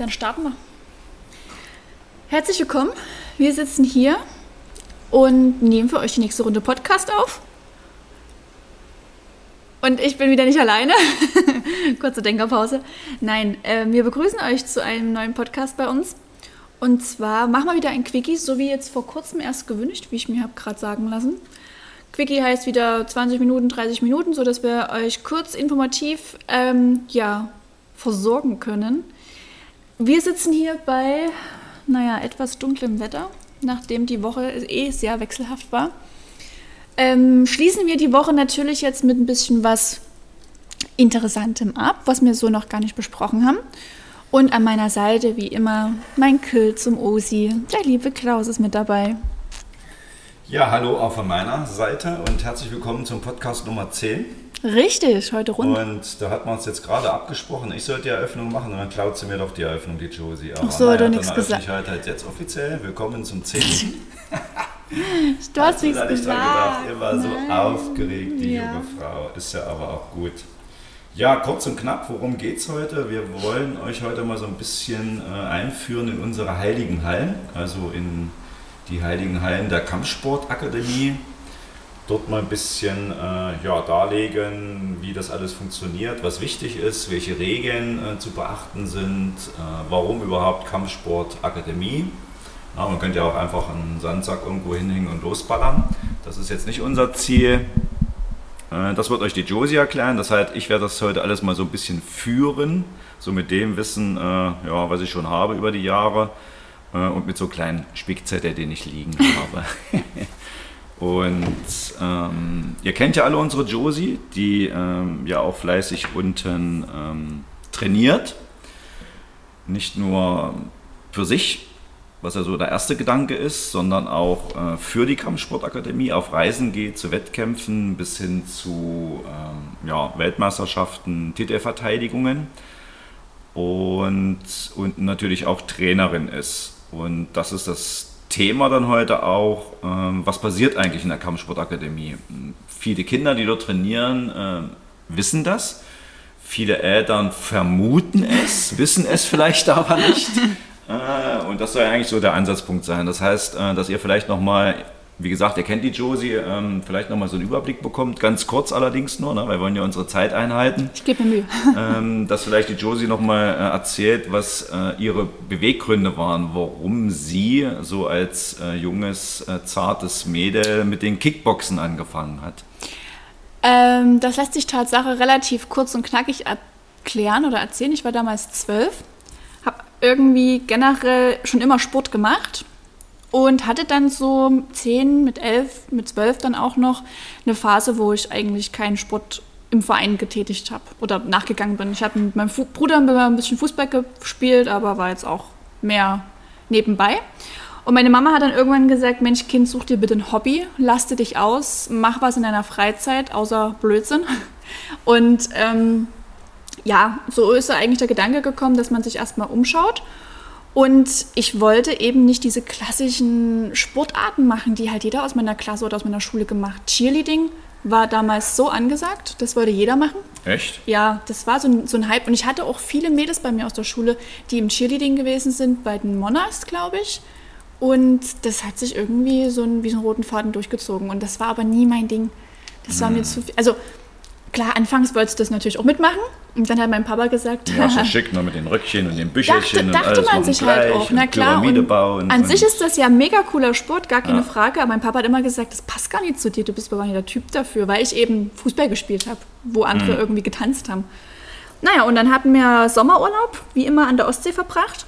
Dann starten wir. Herzlich willkommen. Wir sitzen hier und nehmen für euch die nächste Runde Podcast auf. Und ich bin wieder nicht alleine. Kurze Denkerpause. Nein, äh, wir begrüßen euch zu einem neuen Podcast bei uns. Und zwar machen wir wieder ein Quickie, so wie jetzt vor kurzem erst gewünscht, wie ich mir habe gerade sagen lassen. Quickie heißt wieder 20 Minuten, 30 Minuten, sodass wir euch kurz informativ ähm, ja, versorgen können. Wir sitzen hier bei, naja, etwas dunklem Wetter, nachdem die Woche eh sehr wechselhaft war. Ähm, schließen wir die Woche natürlich jetzt mit ein bisschen was Interessantem ab, was wir so noch gar nicht besprochen haben. Und an meiner Seite, wie immer, mein Kill zum Osi. Der liebe Klaus ist mit dabei. Ja, hallo auch von meiner Seite und herzlich willkommen zum Podcast Nummer 10. Richtig, heute rund. Und da hat man uns jetzt gerade abgesprochen, ich sollte die Eröffnung machen und dann klaut sie mir doch die Eröffnung, die Josie. Aber Ach so, hat nichts gesagt. Ich halt jetzt offiziell. Willkommen zum 10. du hast nichts gesagt. Gedacht, ihr war so aufgeregt, die ja. junge Frau. Ist ja aber auch gut. Ja, kurz und knapp, worum geht es heute? Wir wollen euch heute mal so ein bisschen äh, einführen in unsere heiligen Hallen, also in die heiligen Hallen der Kampfsportakademie. Dort mal ein bisschen äh, ja, darlegen, wie das alles funktioniert, was wichtig ist, welche Regeln äh, zu beachten sind, äh, warum überhaupt Kampfsportakademie. Ja, man könnte ja auch einfach einen Sandsack irgendwo hinhängen und losballern. Das ist jetzt nicht unser Ziel. Äh, das wird euch die Josie erklären. Das heißt, ich werde das heute alles mal so ein bisschen führen, so mit dem Wissen, äh, ja, was ich schon habe über die Jahre äh, und mit so kleinen Spickzettel, den ich liegen habe. und ähm, ihr kennt ja alle unsere Josie, die ähm, ja auch fleißig unten ähm, trainiert. Nicht nur für sich, was ja so der erste Gedanke ist, sondern auch äh, für die Kampfsportakademie auf Reisen geht, zu Wettkämpfen bis hin zu ähm, ja, Weltmeisterschaften, Titelverteidigungen und, und natürlich auch Trainerin ist. Und das ist das Thema dann heute auch, ähm, was passiert eigentlich in der Kampfsportakademie. Viele Kinder, die dort trainieren, äh, wissen das. Viele Eltern vermuten es, wissen es vielleicht aber nicht. Äh, und das soll eigentlich so der Ansatzpunkt sein. Das heißt, äh, dass ihr vielleicht nochmal, wie gesagt, ihr kennt die Josie, ähm, vielleicht nochmal so einen Überblick bekommt, ganz kurz allerdings nur, ne, weil wir wollen ja unsere Zeit einhalten. Ich gebe mir Mühe. Ähm, dass vielleicht die Josie nochmal äh, erzählt, was ihre Beweggründe waren, warum sie so als junges, zartes Mädel mit den Kickboxen angefangen hat. Ähm, das lässt sich Tatsache relativ kurz und knackig erklären oder erzählen. Ich war damals zwölf irgendwie generell schon immer Sport gemacht und hatte dann so zehn, mit elf, mit zwölf dann auch noch eine Phase, wo ich eigentlich keinen Sport im Verein getätigt habe oder nachgegangen bin. Ich habe mit meinem Bruder ein bisschen Fußball gespielt, aber war jetzt auch mehr nebenbei. Und meine Mama hat dann irgendwann gesagt, Mensch, Kind, such dir bitte ein Hobby, laste dich aus, mach was in deiner Freizeit, außer Blödsinn. Und ähm, ja, so ist eigentlich der Gedanke gekommen, dass man sich erstmal umschaut. Und ich wollte eben nicht diese klassischen Sportarten machen, die halt jeder aus meiner Klasse oder aus meiner Schule gemacht. Cheerleading war damals so angesagt, das wollte jeder machen. Echt? Ja, das war so ein, so ein Hype. Und ich hatte auch viele Mädels bei mir aus der Schule, die im Cheerleading gewesen sind, bei den Monarchs, glaube ich. Und das hat sich irgendwie so ein, wie so einen roten Faden durchgezogen. Und das war aber nie mein Ding. Das war mir zu viel. Also klar, anfangs wolltest du das natürlich auch mitmachen. Und dann hat mein Papa gesagt, ja, so schick, noch mit den Röckchen und den Büchelchen dachte, dachte und alles man sich halt auch, na klar. Pyramide bauen. An und sich ist das ja mega cooler Sport, gar keine ja. Frage. Aber mein Papa hat immer gesagt, das passt gar nicht zu dir, du bist aber nicht der Typ dafür, weil ich eben Fußball gespielt habe, wo andere mhm. irgendwie getanzt haben. Naja, und dann hatten wir Sommerurlaub, wie immer an der Ostsee verbracht.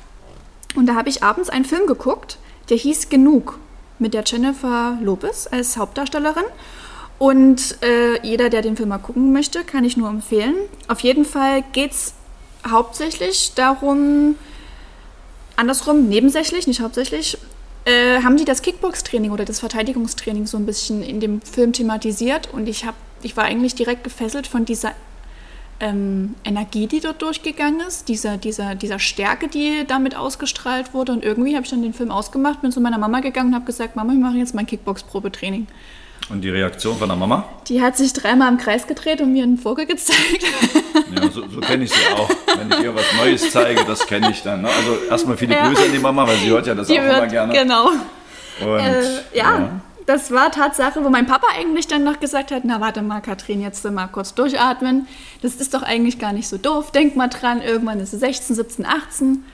Und da habe ich abends einen Film geguckt, der hieß Genug, mit der Jennifer Lopez als Hauptdarstellerin. Und äh, jeder, der den Film mal gucken möchte, kann ich nur empfehlen. Auf jeden Fall geht es hauptsächlich darum, andersrum, nebensächlich, nicht hauptsächlich, äh, haben die das Kickbox-Training oder das Verteidigungstraining so ein bisschen in dem Film thematisiert. Und ich, hab, ich war eigentlich direkt gefesselt von dieser ähm, Energie, die dort durchgegangen ist, dieser, dieser, dieser Stärke, die damit ausgestrahlt wurde. Und irgendwie habe ich dann den Film ausgemacht, bin zu meiner Mama gegangen und habe gesagt, Mama, wir machen jetzt mein Kickbox-Probetraining. Und die Reaktion von der Mama? Die hat sich dreimal im Kreis gedreht und mir einen Vogel gezeigt. Ja, so, so kenne ich sie auch. Wenn ich ihr was Neues zeige, das kenne ich dann. Ne? Also erstmal viele ja. Grüße an die Mama, weil sie hört ja das die auch hört, immer gerne. Genau. Und, äh, ja. ja das war Tatsache, wo mein Papa eigentlich dann noch gesagt hat, na warte mal, Katrin, jetzt mal kurz durchatmen. Das ist doch eigentlich gar nicht so doof. Denk mal dran, irgendwann ist es 16, 17, 18.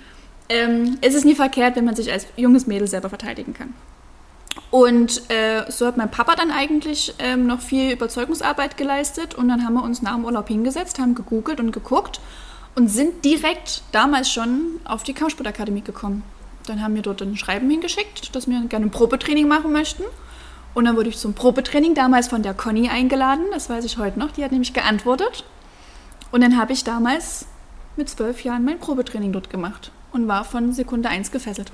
Ähm, es ist nie verkehrt, wenn man sich als junges Mädel selber verteidigen kann. Und äh, so hat mein Papa dann eigentlich ähm, noch viel Überzeugungsarbeit geleistet und dann haben wir uns nach dem Urlaub hingesetzt, haben gegoogelt und geguckt und sind direkt damals schon auf die Kampfsportakademie gekommen. Dann haben wir dort ein Schreiben hingeschickt, dass wir gerne ein Probetraining machen möchten. Und dann wurde ich zum Probetraining damals von der Conny eingeladen, das weiß ich heute noch, die hat nämlich geantwortet. Und dann habe ich damals mit zwölf Jahren mein Probetraining dort gemacht und war von Sekunde eins gefesselt.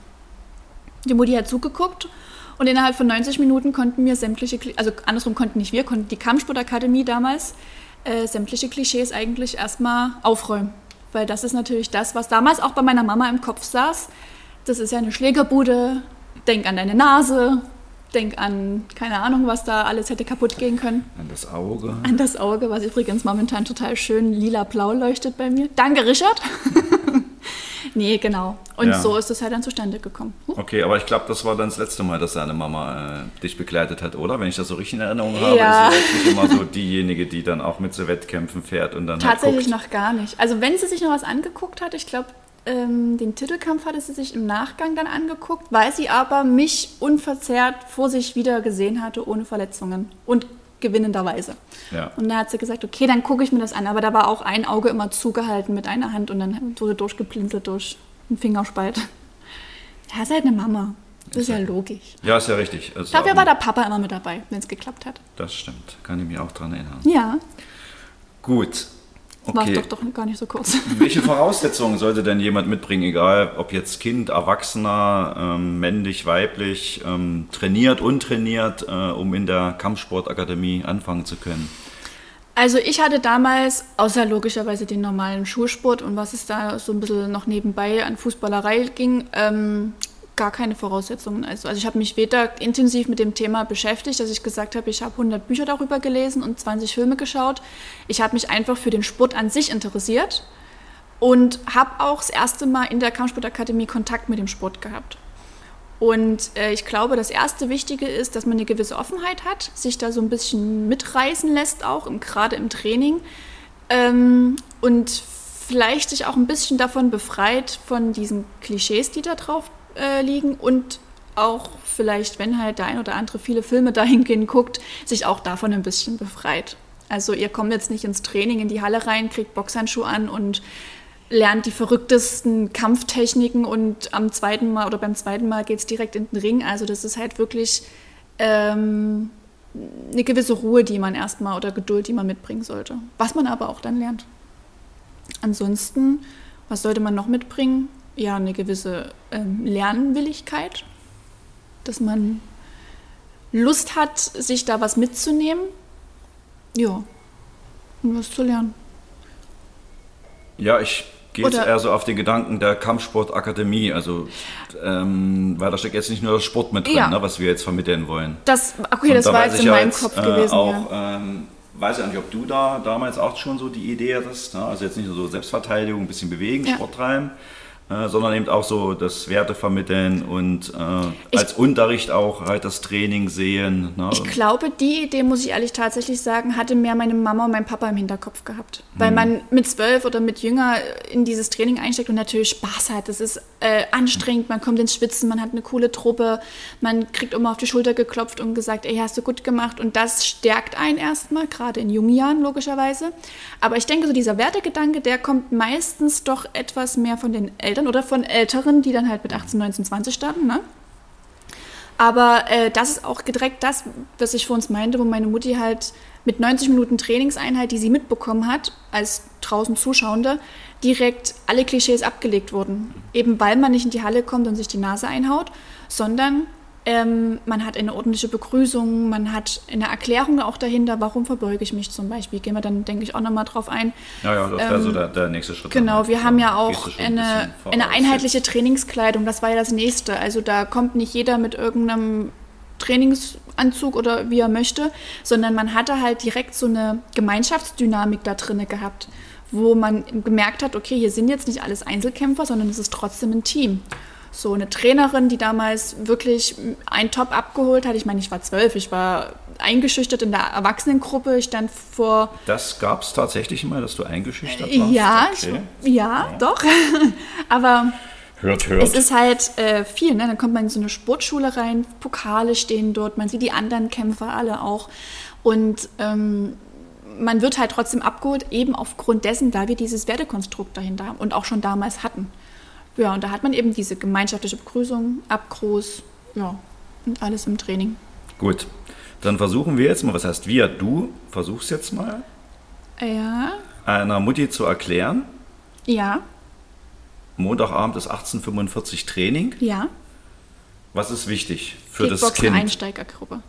Die Mutti hat zugeguckt und innerhalb von 90 Minuten konnten wir sämtliche, also andersrum konnten nicht wir, konnten die Kampfsportakademie damals äh, sämtliche Klischees eigentlich erstmal aufräumen. Weil das ist natürlich das, was damals auch bei meiner Mama im Kopf saß. Das ist ja eine Schlägerbude, denk an deine Nase, denk an, keine Ahnung, was da alles hätte kaputt gehen können. An das Auge. An das Auge, was übrigens momentan total schön lila-blau leuchtet bei mir. Danke, Richard. nee, genau. Und ja. so ist es halt dann zustande gekommen. Huch. Okay, aber ich glaube, das war dann das letzte Mal, dass deine Mama äh, dich begleitet hat, oder? Wenn ich das so richtig in Erinnerung habe, ja. ist sie immer so diejenige, die dann auch mit zu Wettkämpfen fährt und dann halt Tatsächlich halt noch gar nicht. Also wenn sie sich noch was angeguckt hat, ich glaube, ähm, den Titelkampf hatte sie sich im Nachgang dann angeguckt, weil sie aber mich unverzerrt vor sich wieder gesehen hatte, ohne Verletzungen und gewinnenderweise. Ja. Und da hat sie gesagt, okay, dann gucke ich mir das an. Aber da war auch ein Auge immer zugehalten mit einer Hand und dann wurde durchgeplinselt durch den Fingerspalt. Ja, ist halt eine Mama. Das ist ja logisch. Ja, ist ja richtig. Also Dafür war der Papa immer mit dabei, wenn es geklappt hat. Das stimmt. Kann ich mich auch daran erinnern. Ja. Gut. Okay. War doch, doch gar nicht so kurz. Welche Voraussetzungen sollte denn jemand mitbringen, egal ob jetzt Kind, Erwachsener, ähm, männlich, weiblich, ähm, trainiert, untrainiert, äh, um in der Kampfsportakademie anfangen zu können? Also ich hatte damals, außer logischerweise den normalen Schulsport und was es da so ein bisschen noch nebenbei an Fußballerei ging, ähm, gar keine Voraussetzungen. Also, also ich habe mich weder intensiv mit dem Thema beschäftigt, dass ich gesagt habe, ich habe 100 Bücher darüber gelesen und 20 Filme geschaut. Ich habe mich einfach für den Sport an sich interessiert und habe auch das erste Mal in der Kampfsportakademie Kontakt mit dem Sport gehabt. Und äh, ich glaube, das erste Wichtige ist, dass man eine gewisse Offenheit hat, sich da so ein bisschen mitreißen lässt, auch im, gerade im Training. Ähm, und vielleicht sich auch ein bisschen davon befreit von diesen Klischees, die da drauf äh, liegen und auch vielleicht, wenn halt der ein oder andere viele Filme dahingehend guckt, sich auch davon ein bisschen befreit. Also ihr kommt jetzt nicht ins Training in die Halle rein, kriegt Boxhandschuhe an und lernt die verrücktesten Kampftechniken und am zweiten Mal oder beim zweiten Mal geht es direkt in den Ring. Also das ist halt wirklich ähm, eine gewisse Ruhe, die man erstmal oder Geduld, die man mitbringen sollte. Was man aber auch dann lernt. Ansonsten, was sollte man noch mitbringen? Ja eine gewisse ähm, Lernwilligkeit, dass man Lust hat, sich da was mitzunehmen. Ja, und was zu lernen. Ja, ich gehe jetzt eher so auf den Gedanken der Kampfsportakademie, also ähm, weil da steckt jetzt nicht nur das Sport mit drin, ja. ne, was wir jetzt vermitteln wollen. Das, okay, Und das da war jetzt in meinem jetzt, Kopf äh, gewesen. Auch, ja. ähm, weiß ja nicht, ob du da damals auch schon so die Idee hattest, ne? also jetzt nicht nur so Selbstverteidigung, ein bisschen bewegen, ja. Sport treiben, äh, sondern eben auch so das Werte vermitteln und äh, als Unterricht auch halt das Training sehen. Ne? Ich glaube, die Idee, muss ich ehrlich tatsächlich sagen, hatte mehr meine Mama und mein Papa im Hinterkopf gehabt. Weil hm. man mit zwölf oder mit jünger in dieses Training einsteckt und natürlich Spaß hat. Das ist äh, anstrengend, man kommt ins Schwitzen, man hat eine coole Truppe, man kriegt immer auf die Schulter geklopft und gesagt, ey, hast du gut gemacht. Und das stärkt einen erstmal, gerade in jungen Jahren logischerweise. Aber ich denke, so dieser Wertegedanke, der kommt meistens doch etwas mehr von den Eltern Eltern oder von Älteren, die dann halt mit 18, 19, 20 starten. Ne? Aber äh, das ist auch direkt das, was ich vor uns meinte, wo meine Mutti halt mit 90 Minuten Trainingseinheit, die sie mitbekommen hat, als draußen Zuschauende, direkt alle Klischees abgelegt wurden. Eben weil man nicht in die Halle kommt und sich die Nase einhaut, sondern ähm, man hat eine ordentliche Begrüßung, man hat eine Erklärung auch dahinter, warum verbeuge ich mich zum Beispiel. Gehen wir dann, denke ich, auch nochmal drauf ein. Ja, ja, das wäre ähm, so der, der, nächste Schritt. Genau, wir haben ja auch eine, eine einheitliche Trainingskleidung, das war ja das nächste. Also da kommt nicht jeder mit irgendeinem Trainingsanzug oder wie er möchte, sondern man hatte halt direkt so eine Gemeinschaftsdynamik da drinne gehabt wo man gemerkt hat, okay, hier sind jetzt nicht alles Einzelkämpfer, sondern es ist trotzdem ein Team. So eine Trainerin, die damals wirklich einen Top abgeholt hat. Ich meine, ich war zwölf, ich war eingeschüchtert in der Erwachsenengruppe. Ich stand vor. Das gab es tatsächlich immer, dass du eingeschüchtert warst? Ja, okay. ich, ja, ja, doch. Aber Hört, hört. Es ist halt äh, viel, ne? Dann kommt man in so eine Sportschule rein, Pokale stehen dort, man sieht die anderen Kämpfer alle auch. Und ähm, man wird halt trotzdem abgeholt, eben aufgrund dessen, da wir dieses Wertekonstrukt dahinter haben und auch schon damals hatten. Ja, und da hat man eben diese gemeinschaftliche Begrüßung, Abgruß, ja, und alles im Training. Gut, dann versuchen wir jetzt mal, was heißt wir? Du versuchst jetzt mal, ja. einer Mutti zu erklären. Ja. Montagabend ist 1845 Training. Ja. Was ist wichtig für das Kind? Einsteigergruppe.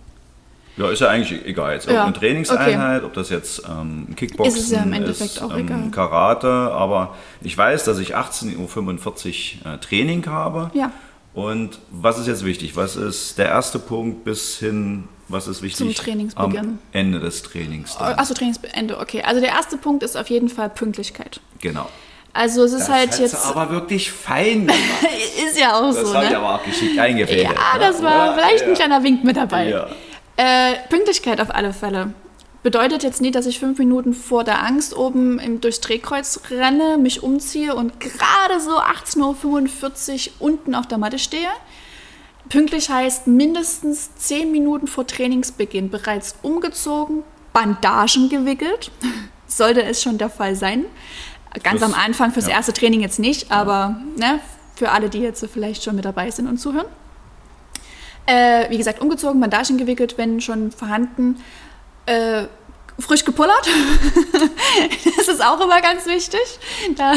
Ja, ist ja eigentlich egal. Jetzt ja. eine Trainingseinheit, okay. ob das jetzt ähm, Kickboxen ist, es ja im Endeffekt ist, auch ähm, egal. Karate, aber ich weiß, dass ich 18.45 Uhr äh, Training habe. Ja. Und was ist jetzt wichtig? Was ist der erste Punkt bis hin, was ist wichtig? Zum Trainingsbeginn. Am Ende des Trainings. Achso, Trainingsende, okay. Also der erste Punkt ist auf jeden Fall Pünktlichkeit. Genau. Also es ist das halt jetzt. aber wirklich fein gemacht. ist ja auch das so. Das ne? habe ich aber auch geschickt eingefädelt. Ja, das war ja, vielleicht ja. ein kleiner Wink mit dabei. Ja. Äh, Pünktlichkeit auf alle Fälle. Bedeutet jetzt nicht, dass ich fünf Minuten vor der Angst oben im, durchs Drehkreuz renne, mich umziehe und gerade so 18.45 Uhr unten auf der Matte stehe. Pünktlich heißt mindestens zehn Minuten vor Trainingsbeginn bereits umgezogen, Bandagen gewickelt. Sollte es schon der Fall sein. Ganz das, am Anfang fürs ja. erste Training jetzt nicht, aber ne, für alle, die jetzt vielleicht schon mit dabei sind und zuhören. Äh, wie gesagt, umgezogen, Bandagen gewickelt, wenn schon vorhanden. Äh, frisch gepullert. das ist auch immer ganz wichtig, da,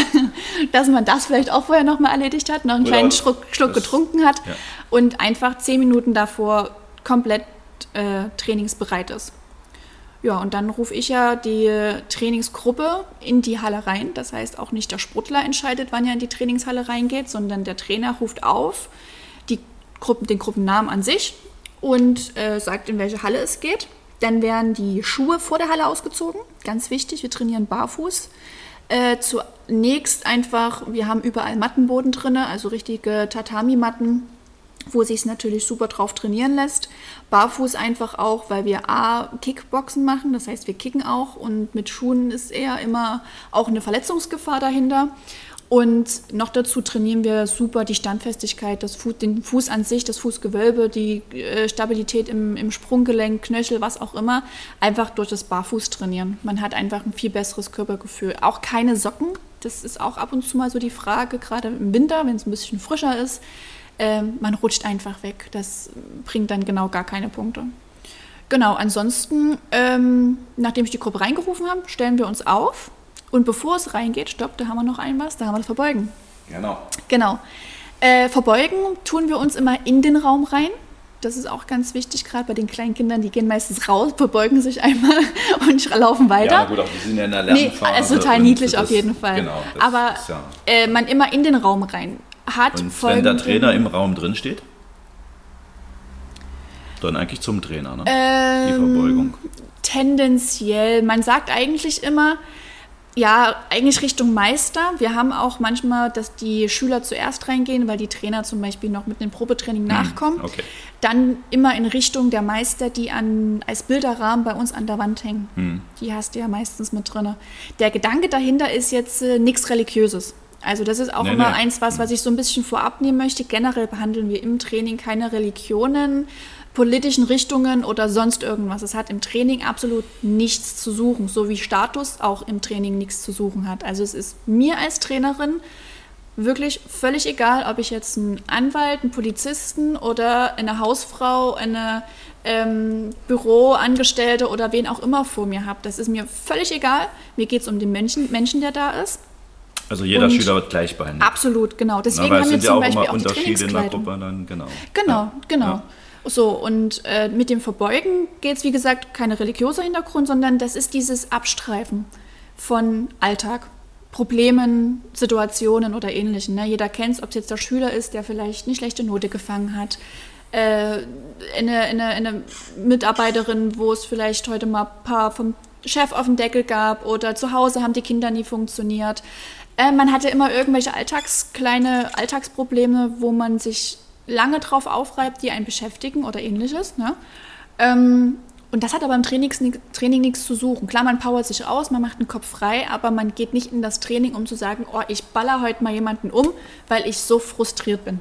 dass man das vielleicht auch vorher nochmal erledigt hat, noch einen Oder kleinen Schluck, Schluck getrunken hat ja. und einfach zehn Minuten davor komplett äh, trainingsbereit ist. Ja, und dann rufe ich ja die Trainingsgruppe in die Halle rein. Das heißt, auch nicht der Sportler entscheidet, wann er in die Trainingshalle reingeht, sondern der Trainer ruft auf Gruppen, den Gruppennamen an sich und äh, sagt, in welche Halle es geht. Dann werden die Schuhe vor der Halle ausgezogen. Ganz wichtig, wir trainieren barfuß. Äh, zunächst einfach, wir haben überall Mattenboden drin, also richtige Tatami-Matten wo sich es natürlich super drauf trainieren lässt. Barfuß einfach auch, weil wir A, Kickboxen machen, das heißt, wir kicken auch und mit Schuhen ist eher immer auch eine Verletzungsgefahr dahinter. Und noch dazu trainieren wir super die Standfestigkeit, das Fuß, den Fuß an sich, das Fußgewölbe, die äh, Stabilität im, im Sprunggelenk, Knöchel, was auch immer, einfach durch das Barfuß trainieren. Man hat einfach ein viel besseres Körpergefühl. Auch keine Socken, das ist auch ab und zu mal so die Frage, gerade im Winter, wenn es ein bisschen frischer ist ähm, man rutscht einfach weg. Das bringt dann genau gar keine Punkte. Genau, ansonsten, ähm, nachdem ich die Gruppe reingerufen habe, stellen wir uns auf. Und bevor es reingeht, stopp, da haben wir noch ein was, da haben wir das Verbeugen. Genau. Genau. Äh, verbeugen tun wir uns immer in den Raum rein. Das ist auch ganz wichtig, gerade bei den kleinen Kindern, die gehen meistens raus, verbeugen sich einmal und laufen weiter. Ja, gut, auch die sind ja in der Lernphase. Nee, ist total niedlich das, auf jeden Fall. Genau, Aber ist, ja. äh, man immer in den Raum rein hat Und wenn der Trainer im Raum drin steht? Dann eigentlich zum Trainer, ne? Ähm, Die Verbeugung. Tendenziell. Man sagt eigentlich immer, ja, eigentlich Richtung Meister. Wir haben auch manchmal, dass die Schüler zuerst reingehen, weil die Trainer zum Beispiel noch mit dem Probetraining hm, nachkommen. Okay. Dann immer in Richtung der Meister, die an, als Bilderrahmen bei uns an der Wand hängen. Hm. Die hast du ja meistens mit drin. Der Gedanke dahinter ist jetzt äh, nichts Religiöses. Also das ist auch nee, immer nee. eins, was, was ich so ein bisschen vorab nehmen möchte. Generell behandeln wir im Training keine Religionen, politischen Richtungen oder sonst irgendwas. Es hat im Training absolut nichts zu suchen, so wie Status auch im Training nichts zu suchen hat. Also es ist mir als Trainerin wirklich völlig egal, ob ich jetzt einen Anwalt, einen Polizisten oder eine Hausfrau, eine ähm, Büroangestellte oder wen auch immer vor mir habe. Das ist mir völlig egal. Mir geht es um den Menschen, Menschen, der da ist. Also jeder und Schüler wird gleich behandelt. Absolut, genau. Deswegen Na, haben wir zum Beispiel auch, immer Unterschiede in der Gruppe dann, genau. Genau, ja. genau. Ja. So, und äh, mit dem Verbeugen geht es, wie gesagt, kein religiöser Hintergrund, sondern das ist dieses Abstreifen von Alltag, Problemen, Situationen oder Ähnlichem. Ne? Jeder kennt es, ob es jetzt der Schüler ist, der vielleicht eine schlechte Note gefangen hat, äh, eine, eine, eine Mitarbeiterin, wo es vielleicht heute mal ein paar vom Chef auf den Deckel gab oder zu Hause haben die Kinder nie funktioniert. Äh, man hatte immer irgendwelche Alltags, kleine Alltagsprobleme, wo man sich lange drauf aufreibt, die einen beschäftigen oder ähnliches. Ne? Ähm, und das hat aber im Training, Training nichts zu suchen. Klar, man powert sich aus, man macht den Kopf frei, aber man geht nicht in das Training, um zu sagen, oh, ich baller heute mal jemanden um, weil ich so frustriert bin.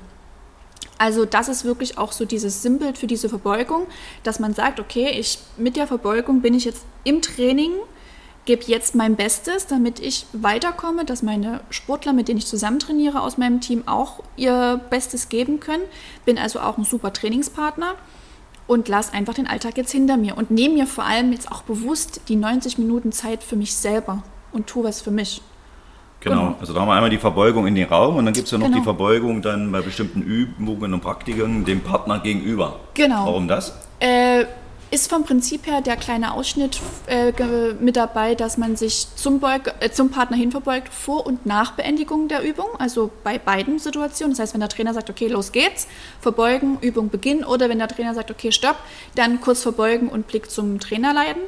Also das ist wirklich auch so dieses Sinnbild für diese Verbeugung, dass man sagt, okay, ich mit der Verbeugung bin ich jetzt im Training, gebe jetzt mein Bestes, damit ich weiterkomme, dass meine Sportler, mit denen ich zusammen trainiere aus meinem Team, auch ihr Bestes geben können. Bin also auch ein super Trainingspartner und lasse einfach den Alltag jetzt hinter mir und nehme mir vor allem jetzt auch bewusst die 90 Minuten Zeit für mich selber und tue was für mich. Genau. genau. also da haben wir einmal die Verbeugung in den Raum und dann gibt es ja noch genau. die Verbeugung dann bei bestimmten Übungen und Praktiken dem Partner gegenüber. Genau. Warum das? Äh, ist vom Prinzip her der kleine Ausschnitt äh, mit dabei, dass man sich zum, Beug, äh, zum Partner hin verbeugt vor und nach Beendigung der Übung, also bei beiden Situationen. Das heißt, wenn der Trainer sagt, okay, los geht's, verbeugen, Übung beginnen, oder wenn der Trainer sagt, okay, stopp, dann kurz verbeugen und Blick zum Trainer leiten.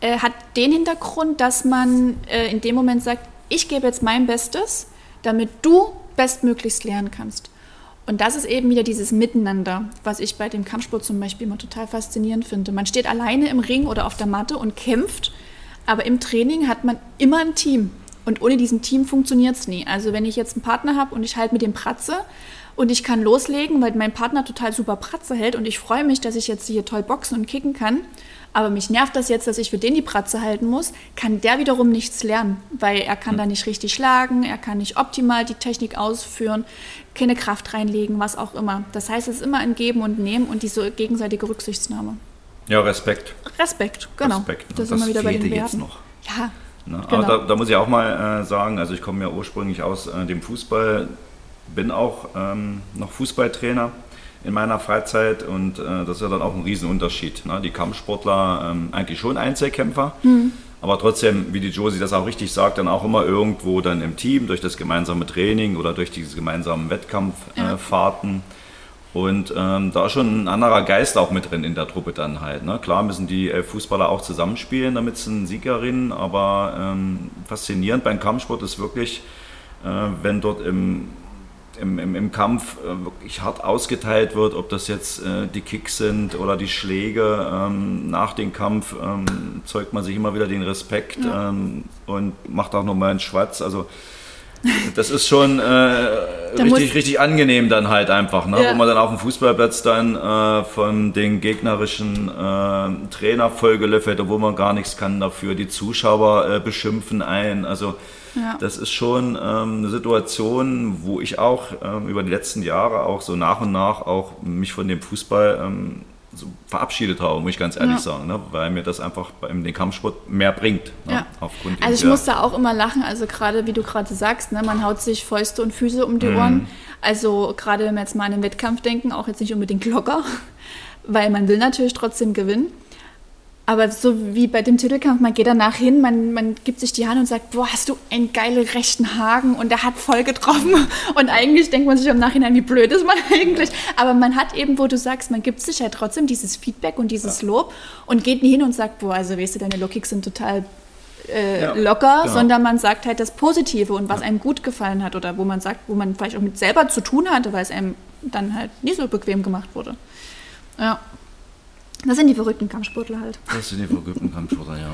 Äh, hat den Hintergrund, dass man äh, in dem Moment sagt, ich gebe jetzt mein Bestes, damit du bestmöglichst lernen kannst. Und das ist eben wieder dieses Miteinander, was ich bei dem Kampfsport zum Beispiel immer total faszinierend finde. Man steht alleine im Ring oder auf der Matte und kämpft, aber im Training hat man immer ein Team. Und ohne diesen Team funktioniert es nie. Also wenn ich jetzt einen Partner habe und ich halte mit dem Pratze und ich kann loslegen, weil mein Partner total super Pratze hält und ich freue mich, dass ich jetzt hier toll boxen und kicken kann, aber mich nervt das jetzt, dass ich für den die Pratze halten muss, kann der wiederum nichts lernen, weil er kann da nicht richtig schlagen, er kann nicht optimal die Technik ausführen, keine Kraft reinlegen, was auch immer. Das heißt, es ist immer ein Geben und Nehmen und diese gegenseitige Rücksichtsnahme. Ja, Respekt. Respekt, genau. Respekt. Ne? Das, das sind wir wieder bei den Werten. Jetzt noch. Ja. Ne? Genau. Aber da, da, muss ich auch mal äh, sagen, also ich komme ja ursprünglich aus äh, dem Fußball, bin auch ähm, noch Fußballtrainer in meiner Freizeit und äh, das ist ja dann auch ein Riesenunterschied. Ne? Die Kampfsportler ähm, eigentlich schon Einzelkämpfer, mhm. Aber trotzdem, wie die Josie das auch richtig sagt, dann auch immer irgendwo dann im Team durch das gemeinsame Training oder durch diese gemeinsamen Wettkampffahrten. Ja. Und ähm, da ist schon ein anderer Geist auch mit drin in der Truppe dann halt. Ne? Klar müssen die äh, Fußballer auch zusammenspielen, damit sie einen Sieg erinnern, aber ähm, faszinierend beim Kampfsport ist wirklich, äh, wenn dort im im, im, im Kampf äh, wirklich hart ausgeteilt wird, ob das jetzt äh, die Kicks sind oder die Schläge. Ähm, nach dem Kampf ähm, zeugt man sich immer wieder den Respekt ja. ähm, und macht auch nochmal einen Schwatz. Also das ist schon äh, richtig, richtig angenehm dann halt einfach, ne? Ja. wo man dann auf dem Fußballplatz dann äh, von den gegnerischen äh, Trainer vollgelöffelt, obwohl man gar nichts kann dafür. Die Zuschauer äh, beschimpfen ein. Also ja. Das ist schon ähm, eine Situation, wo ich auch ähm, über die letzten Jahre auch so nach und nach auch mich von dem Fußball ähm, so verabschiedet habe, muss ich ganz ehrlich ja. sagen, ne? weil mir das einfach beim den Kampfsport mehr bringt. Ne? Ja. Aufgrund also ich ja. musste auch immer lachen, also gerade wie du gerade sagst, ne? man haut sich Fäuste und Füße um die mhm. Ohren. Also gerade wenn wir jetzt mal an den Wettkampf denken, auch jetzt nicht unbedingt locker, weil man will natürlich trotzdem gewinnen. Aber so wie bei dem Titelkampf, man geht danach hin, man, man gibt sich die Hand und sagt, boah, hast du einen geilen rechten Haken und der hat voll getroffen. Und eigentlich denkt man sich im Nachhinein, wie blöd ist man eigentlich. Aber man hat eben, wo du sagst, man gibt sich ja trotzdem dieses Feedback und dieses. Lob und geht nie hin und sagt, boah, also weißt du, deine Low-Kicks sind total äh, ja, locker, genau. sondern man sagt halt das Positive und was ja. einem gut gefallen hat oder wo man sagt, wo man vielleicht auch mit selber zu tun hatte, weil es einem dann halt nicht so bequem gemacht wurde. Ja. Das sind die verrückten Kampfsportler halt. Das sind die verrückten Kampfsportler, ja.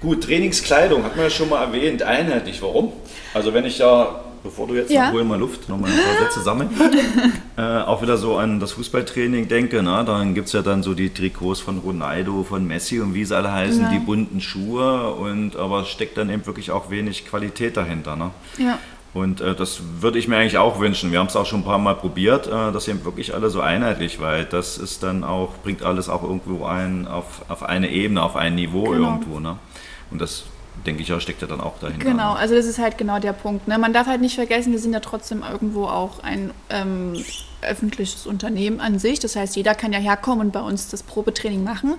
Gut, Trainingskleidung hat man ja schon mal erwähnt, einheitlich. Warum? Also wenn ich ja, bevor du jetzt ja. hol mal Luft, nochmal ein paar Sätze sammeln, äh, auch wieder so an das Fußballtraining denke, na, dann gibt es ja dann so die Trikots von Ronaldo, von Messi und wie sie alle heißen, ja. die bunten Schuhe und aber steckt dann eben wirklich auch wenig Qualität dahinter. Ne? Ja. Und äh, das würde ich mir eigentlich auch wünschen. Wir haben es auch schon ein paar Mal probiert, äh, dass eben wirklich alle so einheitlich, weil das ist dann auch, bringt alles auch irgendwo ein, auf, auf eine Ebene, auf ein Niveau genau. irgendwo. Ne? Und das denke ich auch, steckt ja dann auch dahinter. Genau, also das ist halt genau der Punkt. Ne? Man darf halt nicht vergessen, wir sind ja trotzdem irgendwo auch ein ähm, öffentliches Unternehmen an sich. Das heißt, jeder kann ja herkommen und bei uns das Probetraining machen.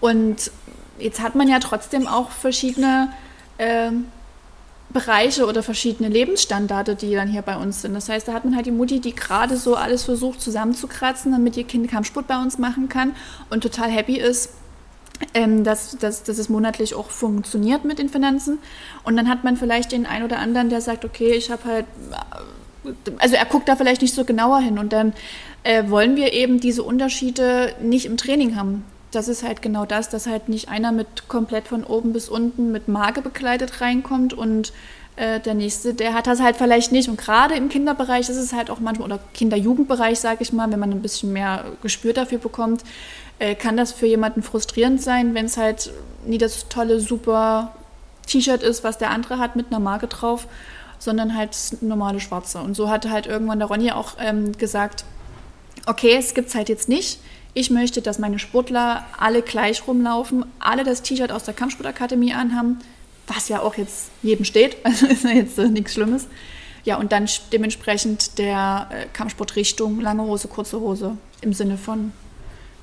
Und jetzt hat man ja trotzdem auch verschiedene äh, Bereiche oder verschiedene Lebensstandards, die dann hier bei uns sind. Das heißt, da hat man halt die Mutti, die gerade so alles versucht zusammenzukratzen, damit ihr Kind Kampfsport bei uns machen kann und total happy ist, ähm, dass, dass, dass es monatlich auch funktioniert mit den Finanzen. Und dann hat man vielleicht den einen oder anderen, der sagt, okay, ich habe halt, also er guckt da vielleicht nicht so genauer hin. Und dann äh, wollen wir eben diese Unterschiede nicht im Training haben. Das ist halt genau das, dass halt nicht einer mit komplett von oben bis unten mit Marke bekleidet reinkommt und äh, der nächste, der hat das halt vielleicht nicht. Und gerade im Kinderbereich ist es halt auch manchmal, oder Kinder-Jugendbereich, sage ich mal, wenn man ein bisschen mehr Gespür dafür bekommt, äh, kann das für jemanden frustrierend sein, wenn es halt nie das tolle, super T-Shirt ist, was der andere hat mit einer Marke drauf, sondern halt normale schwarze. Und so hatte halt irgendwann der Ronny auch ähm, gesagt, okay, es gibt es halt jetzt nicht. Ich möchte, dass meine Sportler alle gleich rumlaufen, alle das T-Shirt aus der Kampfsportakademie anhaben, was ja auch jetzt jedem steht, also ist ja jetzt äh, nichts Schlimmes. Ja, und dann dementsprechend der äh, Kampfsportrichtung, lange Hose, kurze Hose im Sinne von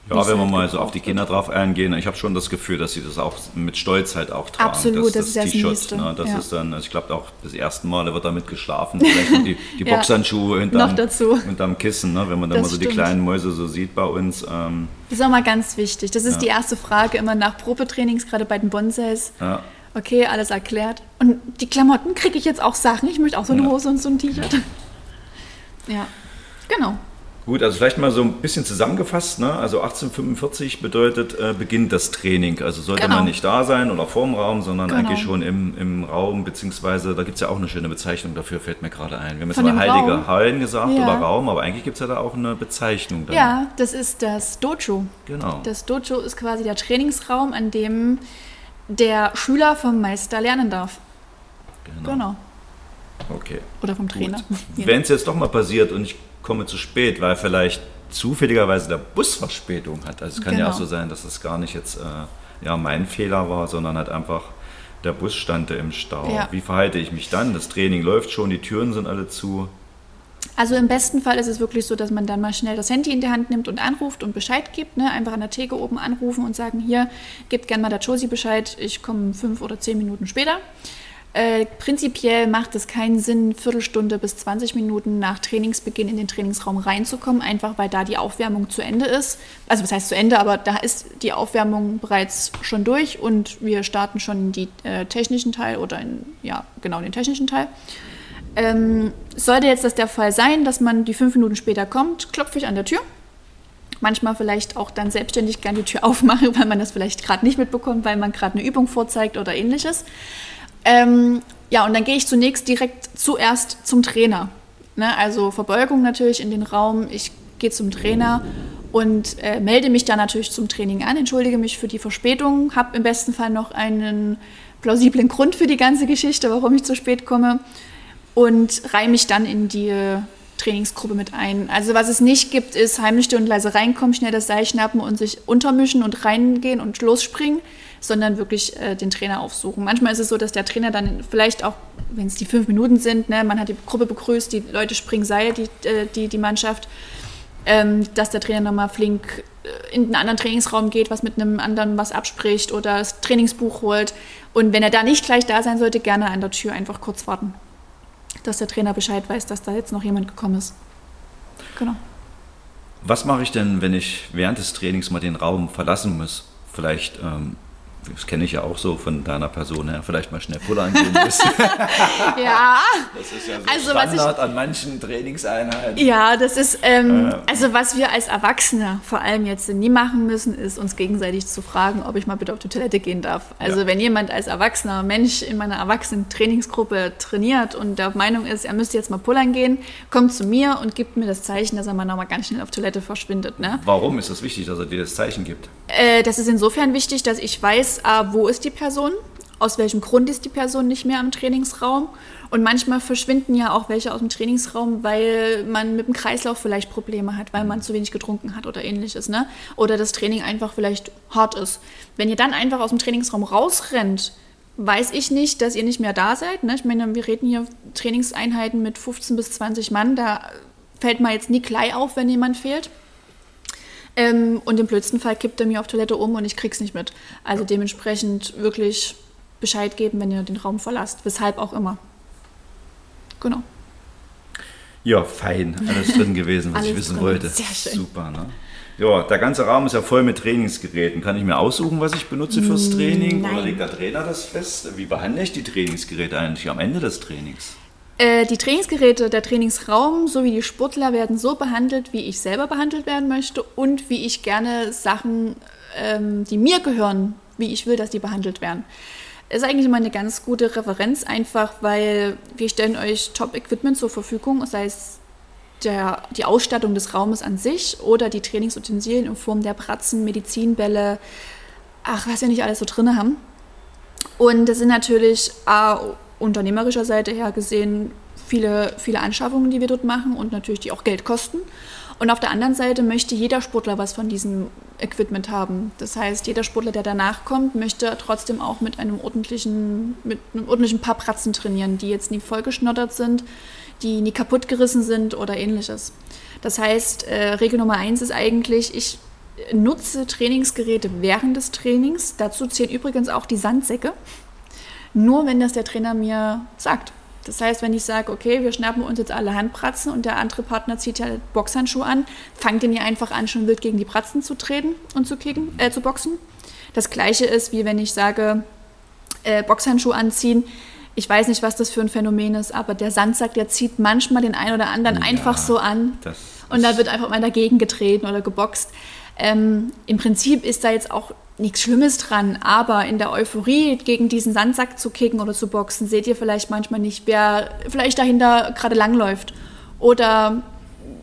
ja, wenn wir mal so auf die Kinder drauf eingehen, ich habe schon das Gefühl, dass sie das auch mit Stolz halt auch tragen. Absolut, das, das, das T-Shirt. Ne, das ja. ist dann, also ich glaube auch das erste Mal wird damit geschlafen. Vielleicht die, die ja. Boxhandschuhe hinterm, hinterm Kissen, ne, wenn man dann das mal so stimmt. die kleinen Mäuse so sieht bei uns. Ähm, das ist auch mal ganz wichtig. Das ist ja. die erste Frage immer nach Probetrainings, gerade bei den Bonsais. Ja. Okay, alles erklärt. Und die Klamotten kriege ich jetzt auch Sachen. Ich möchte auch so eine Hose und so ein T-Shirt. Ja, genau. Gut, also vielleicht mal so ein bisschen zusammengefasst. Ne? Also 1845 bedeutet, äh, beginnt das Training. Also sollte genau. man nicht da sein oder vorm Raum, sondern genau. eigentlich schon im, im Raum, beziehungsweise da gibt es ja auch eine schöne Bezeichnung dafür, fällt mir gerade ein. Wir haben jetzt mal Heilige Raum. Hallen gesagt ja. oder Raum, aber eigentlich gibt es ja da auch eine Bezeichnung. Dann. Ja, das ist das Dojo. Genau. Das Dojo ist quasi der Trainingsraum, an dem der Schüler vom Meister lernen darf. Genau. genau. Okay. Oder vom Trainer. Wenn es jetzt doch mal passiert und ich komme zu spät, weil vielleicht zufälligerweise der Bus Verspätung hat. Also es kann genau. ja auch genau. so sein, dass es gar nicht jetzt äh, ja, mein Fehler war, sondern halt einfach der Bus stand im Stau. Ja. Wie verhalte ich mich dann? Das Training läuft schon, die Türen sind alle zu. Also im besten Fall ist es wirklich so, dass man dann mal schnell das Handy in die Hand nimmt und anruft und Bescheid gibt. Ne? Einfach an der Theke oben anrufen und sagen, hier, gebt gerne mal der Josie Bescheid, ich komme fünf oder zehn Minuten später. Äh, prinzipiell macht es keinen Sinn, Viertelstunde bis 20 Minuten nach Trainingsbeginn in den Trainingsraum reinzukommen, einfach weil da die Aufwärmung zu Ende ist. Also was heißt zu Ende, aber da ist die Aufwärmung bereits schon durch und wir starten schon den äh, technischen Teil oder in, ja, genau den technischen Teil. Ähm, sollte jetzt das der Fall sein, dass man die fünf Minuten später kommt, klopfe ich an der Tür. Manchmal vielleicht auch dann selbstständig gerne die Tür aufmache, weil man das vielleicht gerade nicht mitbekommt, weil man gerade eine Übung vorzeigt oder ähnliches. Ähm, ja, und dann gehe ich zunächst direkt zuerst zum Trainer. Ne? Also Verbeugung natürlich in den Raum. Ich gehe zum Trainer und äh, melde mich dann natürlich zum Training an, entschuldige mich für die Verspätung, habe im besten Fall noch einen plausiblen Grund für die ganze Geschichte, warum ich zu spät komme und reihe mich dann in die Trainingsgruppe mit ein. Also was es nicht gibt, ist heimlich und leise reinkommen, schnell das Seil schnappen und sich untermischen und reingehen und losspringen sondern wirklich äh, den Trainer aufsuchen. Manchmal ist es so, dass der Trainer dann vielleicht auch, wenn es die fünf Minuten sind, ne, man hat die Gruppe begrüßt, die Leute springen Seil, die, äh, die, die Mannschaft, ähm, dass der Trainer nochmal flink äh, in einen anderen Trainingsraum geht, was mit einem anderen was abspricht oder das Trainingsbuch holt. Und wenn er da nicht gleich da sein sollte, gerne an der Tür einfach kurz warten, dass der Trainer Bescheid weiß, dass da jetzt noch jemand gekommen ist. Genau. Was mache ich denn, wenn ich während des Trainings mal den Raum verlassen muss? Vielleicht ähm, das kenne ich ja auch so von deiner Person her, vielleicht mal schnell Puller angehen müssen. ja. Das ist ja so also, Standard ich, an manchen Trainingseinheiten. Ja, das ist, ähm, äh, also was wir als Erwachsene vor allem jetzt nie machen müssen, ist uns gegenseitig zu fragen, ob ich mal bitte auf die Toilette gehen darf. Also ja. wenn jemand als erwachsener Mensch in meiner erwachsenen Trainingsgruppe trainiert und der Meinung ist, er müsste jetzt mal pullern gehen, kommt zu mir und gibt mir das Zeichen, dass er mal nochmal ganz schnell auf Toilette verschwindet. Ne? Warum ist das wichtig, dass er dir das Zeichen gibt? Äh, das ist insofern wichtig, dass ich weiß, A, wo ist die Person, aus welchem Grund ist die Person nicht mehr im Trainingsraum. Und manchmal verschwinden ja auch welche aus dem Trainingsraum, weil man mit dem Kreislauf vielleicht Probleme hat, weil man zu wenig getrunken hat oder ähnliches. Ne? Oder das Training einfach vielleicht hart ist. Wenn ihr dann einfach aus dem Trainingsraum rausrennt, weiß ich nicht, dass ihr nicht mehr da seid. Ne? Ich meine, wir reden hier Trainingseinheiten mit 15 bis 20 Mann. Da fällt mal jetzt nie gleich auf, wenn jemand fehlt. Ähm, und im blödsten Fall kippt er mir auf Toilette um und ich krieg's nicht mit. Also dementsprechend wirklich Bescheid geben, wenn ihr den Raum verlasst. Weshalb auch immer. Genau. Ja, fein. Alles drin gewesen, was ich wissen drin. wollte. Sehr schön. Super, ne? Ja, der ganze Raum ist ja voll mit Trainingsgeräten. Kann ich mir aussuchen, was ich benutze fürs Training? Nein. Oder legt der Trainer das fest? Wie behandle ich die Trainingsgeräte eigentlich am Ende des Trainings? Äh, die Trainingsgeräte, der Trainingsraum sowie die Sportler werden so behandelt, wie ich selber behandelt werden möchte und wie ich gerne Sachen, ähm, die mir gehören, wie ich will, dass die behandelt werden. Ist eigentlich immer eine ganz gute Referenz, einfach weil wir stellen euch Top-Equipment zur Verfügung, sei es der, die Ausstattung des Raumes an sich oder die Trainingsutensilien in Form der Pratzen, Medizinbälle, ach, was wir nicht alles so drin haben. Und das sind natürlich unternehmerischer Seite her gesehen viele, viele Anschaffungen, die wir dort machen und natürlich die auch Geld kosten. Und auf der anderen Seite möchte jeder Sportler was von diesem Equipment haben. Das heißt, jeder Sportler, der danach kommt, möchte trotzdem auch mit einem ordentlichen, mit einem ordentlichen paar Pratzen trainieren, die jetzt nie vollgeschnottert sind, die nie kaputt gerissen sind oder ähnliches. Das heißt, äh, Regel Nummer eins ist eigentlich, ich nutze Trainingsgeräte während des Trainings. Dazu zählen übrigens auch die Sandsäcke. Nur wenn das der Trainer mir sagt. Das heißt, wenn ich sage, okay, wir schnappen uns jetzt alle Handpratzen und der andere Partner zieht ja Boxhandschuhe an, fangt den ja einfach an, schon wild gegen die Pratzen zu treten und zu kicken, äh, zu boxen. Das gleiche ist, wie wenn ich sage, äh, Boxhandschuhe anziehen. Ich weiß nicht, was das für ein Phänomen ist, aber der Sandsack, der zieht manchmal den einen oder anderen ja, einfach so an. Und da wird einfach mal dagegen getreten oder geboxt. Ähm, Im Prinzip ist da jetzt auch nichts Schlimmes dran, aber in der Euphorie gegen diesen Sandsack zu kicken oder zu boxen, seht ihr vielleicht manchmal nicht, wer vielleicht dahinter gerade langläuft. Oder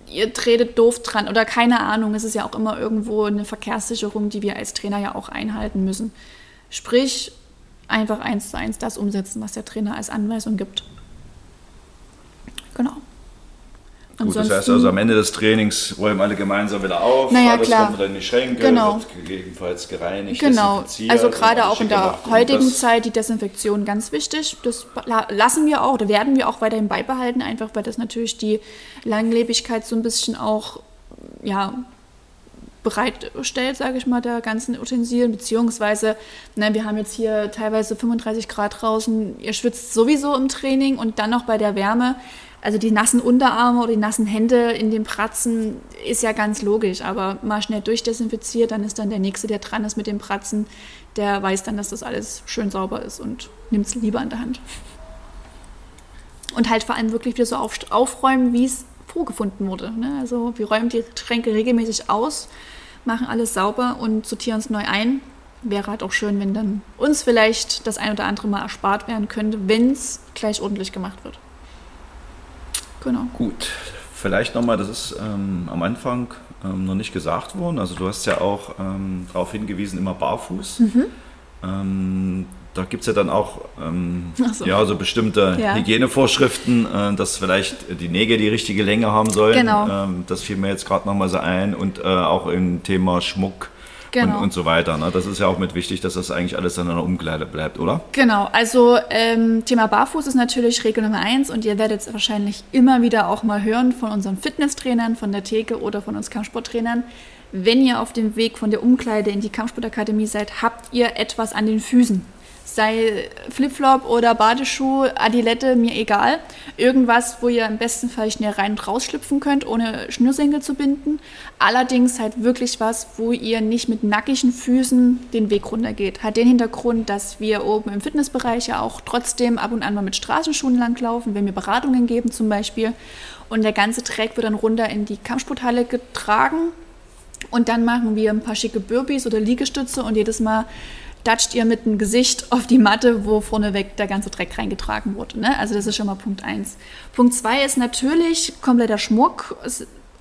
ihr tretet doof dran oder keine Ahnung. Es ist ja auch immer irgendwo eine Verkehrssicherung, die wir als Trainer ja auch einhalten müssen. Sprich, einfach eins zu eins das umsetzen, was der Trainer als Anweisung gibt. Genau. Gut, das heißt also am Ende des Trainings räumen alle gemeinsam wieder auf, naja, alles klar. kommt wieder in die Schränke, genau. wird gegebenenfalls gereinigt, Genau, also gerade auch in der heutigen Zeit die Desinfektion ganz wichtig. Das lassen wir auch oder werden wir auch weiterhin beibehalten, einfach weil das natürlich die Langlebigkeit so ein bisschen auch ja, bereitstellt, sage ich mal, der ganzen Utensilien, beziehungsweise, ne, wir haben jetzt hier teilweise 35 Grad draußen, ihr schwitzt sowieso im Training und dann noch bei der Wärme also die nassen Unterarme oder die nassen Hände in den Pratzen ist ja ganz logisch, aber mal schnell durchdesinfiziert, dann ist dann der Nächste, der dran ist mit den Pratzen, der weiß dann, dass das alles schön sauber ist und nimmt es lieber in der Hand. Und halt vor allem wirklich wieder so auf, aufräumen, wie es vorgefunden wurde. Ne? Also wir räumen die Tränke regelmäßig aus, machen alles sauber und sortieren es neu ein. Wäre halt auch schön, wenn dann uns vielleicht das ein oder andere mal erspart werden könnte, wenn es gleich ordentlich gemacht wird. Genau. Gut, vielleicht nochmal, das ist ähm, am Anfang ähm, noch nicht gesagt worden. Also du hast ja auch ähm, darauf hingewiesen, immer barfuß. Mhm. Ähm, da gibt es ja dann auch ähm, so. ja, so bestimmte ja. Hygienevorschriften, äh, dass vielleicht die Nägel die richtige Länge haben sollen. Genau. Ähm, das fiel mir jetzt gerade nochmal so ein. Und äh, auch im Thema Schmuck genau. und, und, so weiter. Ne? Das ist ja auch mit wichtig, dass das eigentlich alles dann in der Umkleide bleibt, oder? Genau, also ähm, Thema Barfuß ist natürlich Regel Nummer eins und ihr werdet es wahrscheinlich immer wieder auch mal hören von unseren Fitnesstrainern, von der Theke oder von uns Kampfsporttrainern. Wenn ihr auf dem Weg von der Umkleide in die Kampfsportakademie seid, habt ihr etwas an den Füßen sei Flipflop oder Badeschuh, Adilette, mir egal. Irgendwas, wo ihr im besten Fall schnell rein und rausschlüpfen könnt, ohne Schnürsenkel zu binden. Allerdings halt wirklich was, wo ihr nicht mit nackigen Füßen den Weg runtergeht. Hat den Hintergrund, dass wir oben im Fitnessbereich ja auch trotzdem ab und an mal mit Straßenschuhen langlaufen, wenn wir Beratungen geben zum Beispiel. Und der ganze Track wird dann runter in die Kampfsporthalle getragen. Und dann machen wir ein paar schicke Burpees oder Liegestütze und jedes Mal datscht ihr mit dem Gesicht auf die Matte, wo vorneweg der ganze Dreck reingetragen wurde. Ne? Also das ist schon mal Punkt 1. Punkt 2 ist natürlich kompletter Schmuck,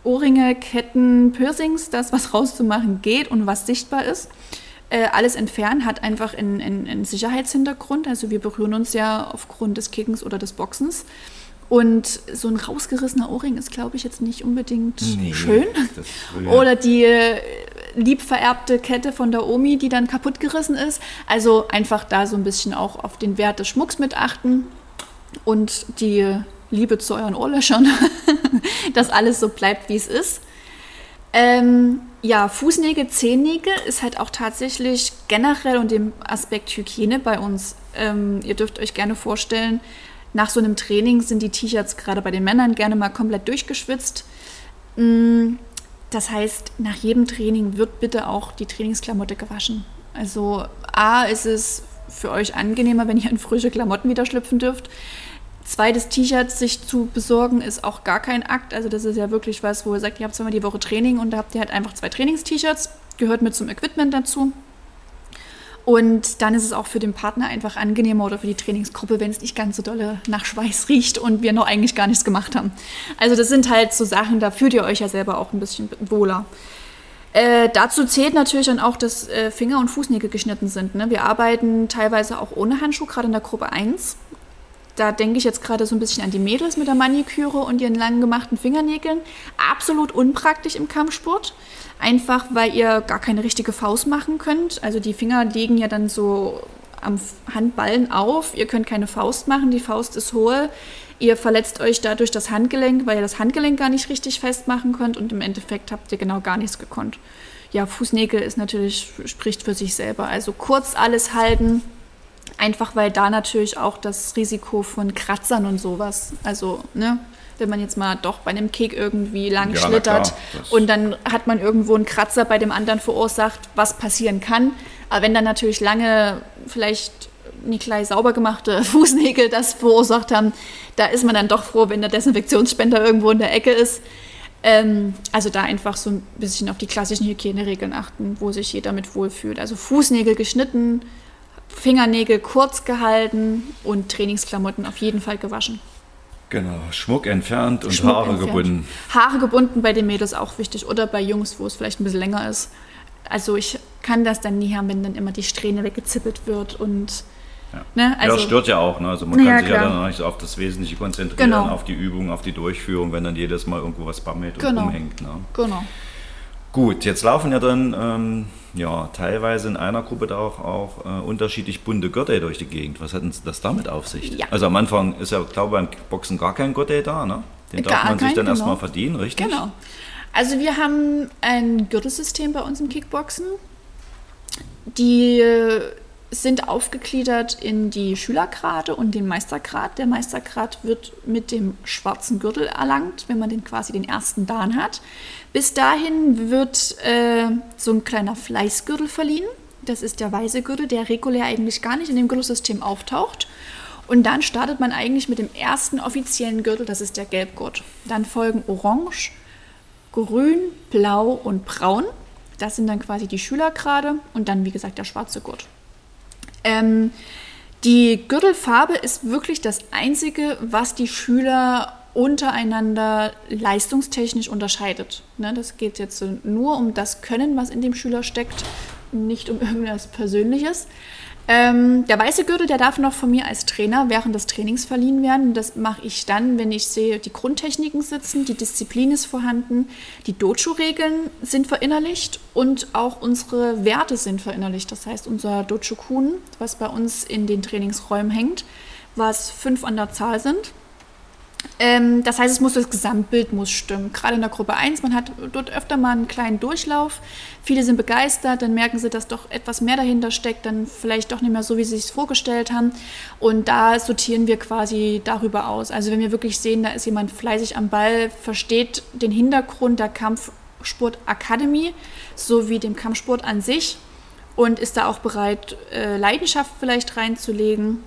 Ohrringe, Ketten, Piercings, das, was rauszumachen geht und was sichtbar ist. Äh, alles entfernen hat einfach einen, einen, einen Sicherheitshintergrund. Also wir berühren uns ja aufgrund des Kickens oder des Boxens. Und so ein rausgerissener Ohrring ist, glaube ich, jetzt nicht unbedingt nee, schön. Oder die äh, lieb vererbte Kette von der Omi, die dann kaputt gerissen ist. Also einfach da so ein bisschen auch auf den Wert des Schmucks mit achten und die Liebe zu euren Ohrlöchern, dass alles so bleibt, wie es ist. Ähm, ja, Fußnägel, Zehennägel ist halt auch tatsächlich generell und dem Aspekt Hygiene bei uns. Ähm, ihr dürft euch gerne vorstellen, nach so einem Training sind die T-Shirts gerade bei den Männern gerne mal komplett durchgeschwitzt. Mm, das heißt, nach jedem Training wird bitte auch die Trainingsklamotte gewaschen. Also A ist es für euch angenehmer, wenn ihr in frische Klamotten wieder schlüpfen dürft. Zweites T-Shirt sich zu besorgen ist auch gar kein Akt. Also das ist ja wirklich was, wo ihr sagt, ihr habt zweimal die Woche Training und da habt ihr halt einfach zwei Trainings-T-Shirts, gehört mit zum Equipment dazu. Und dann ist es auch für den Partner einfach angenehmer oder für die Trainingsgruppe, wenn es nicht ganz so dolle nach Schweiß riecht und wir noch eigentlich gar nichts gemacht haben. Also das sind halt so Sachen, da fühlt ihr euch ja selber auch ein bisschen wohler. Äh, dazu zählt natürlich dann auch, dass äh, Finger und Fußnägel geschnitten sind. Ne? Wir arbeiten teilweise auch ohne Handschuh, gerade in der Gruppe 1. Da denke ich jetzt gerade so ein bisschen an die Mädels mit der Maniküre und ihren lang gemachten Fingernägeln. Absolut unpraktisch im Kampfsport. Einfach weil ihr gar keine richtige Faust machen könnt. Also die Finger liegen ja dann so am Handballen auf. Ihr könnt keine Faust machen, die Faust ist hohl. Ihr verletzt euch dadurch das Handgelenk, weil ihr das Handgelenk gar nicht richtig festmachen könnt und im Endeffekt habt ihr genau gar nichts gekonnt. Ja, Fußnägel ist natürlich, spricht für sich selber. Also kurz alles halten, einfach weil da natürlich auch das Risiko von Kratzern und sowas, also, ne, wenn man jetzt mal doch bei einem Kick irgendwie lang ja, schlittert und dann hat man irgendwo einen Kratzer bei dem anderen verursacht, was passieren kann. Aber wenn dann natürlich lange vielleicht nicht gleich sauber gemachte Fußnägel das verursacht haben, da ist man dann doch froh, wenn der Desinfektionsspender irgendwo in der Ecke ist. Ähm, also da einfach so ein bisschen auf die klassischen Hygieneregeln achten, wo sich jeder mit wohlfühlt. Also Fußnägel geschnitten, Fingernägel kurz gehalten und Trainingsklamotten auf jeden Fall gewaschen. Genau, Schmuck entfernt und Schmuck Haare entfernt. gebunden. Haare gebunden bei den Mädels auch wichtig oder bei Jungs, wo es vielleicht ein bisschen länger ist. Also ich kann das dann nie haben, wenn dann immer die Strähne weggezippelt wird und ja. Ne? Also, ja, das stört ja auch. Ne? Also man kann ja, sich klar. ja dann nicht auf das Wesentliche konzentrieren, genau. auf die Übung, auf die Durchführung, wenn dann jedes Mal irgendwo was bammelt und genau. rumhängt. Ne? Genau. Gut, jetzt laufen ja dann ähm, ja, teilweise in einer Gruppe da auch, auch äh, unterschiedlich bunte Gürtel durch die Gegend. Was hat denn das damit auf sich? Ja. Also am Anfang ist ja, glaube ich, beim Boxen gar kein Gürtel da, ne? Den darf man sich dann genau. erstmal verdienen, richtig? Genau. Also wir haben ein Gürtelsystem bei uns im Kickboxen. Die sind aufgegliedert in die Schülergrade und den Meistergrad. Der Meistergrad wird mit dem schwarzen Gürtel erlangt, wenn man den quasi den ersten Dan hat. Bis dahin wird äh, so ein kleiner Fleißgürtel verliehen. Das ist der weiße Gürtel, der regulär eigentlich gar nicht in dem Gürtelsystem auftaucht. Und dann startet man eigentlich mit dem ersten offiziellen Gürtel, das ist der Gelbgurt. Dann folgen Orange, Grün, Blau und Braun. Das sind dann quasi die Schülergrade und dann, wie gesagt, der schwarze Gurt. Ähm, die Gürtelfarbe ist wirklich das Einzige, was die Schüler untereinander leistungstechnisch unterscheidet. Ne, das geht jetzt nur um das Können, was in dem Schüler steckt, nicht um irgendwas Persönliches. Ähm, der weiße Gürtel, der darf noch von mir als Trainer während des Trainings verliehen werden. Das mache ich dann, wenn ich sehe, die Grundtechniken sitzen, die Disziplin ist vorhanden, die Dojo-Regeln sind verinnerlicht und auch unsere Werte sind verinnerlicht. Das heißt, unser Dojo-Kun, was bei uns in den Trainingsräumen hängt, was fünf an der Zahl sind, ähm, das heißt, es muss das Gesamtbild muss stimmen. Gerade in der Gruppe 1, man hat dort öfter mal einen kleinen Durchlauf. Viele sind begeistert, dann merken sie, dass doch etwas mehr dahinter steckt, dann vielleicht doch nicht mehr so, wie sie es vorgestellt haben. Und da sortieren wir quasi darüber aus. Also wenn wir wirklich sehen, da ist jemand fleißig am Ball, versteht den Hintergrund der Kampfsport Academy sowie dem Kampfsport an sich und ist da auch bereit, äh, Leidenschaft vielleicht reinzulegen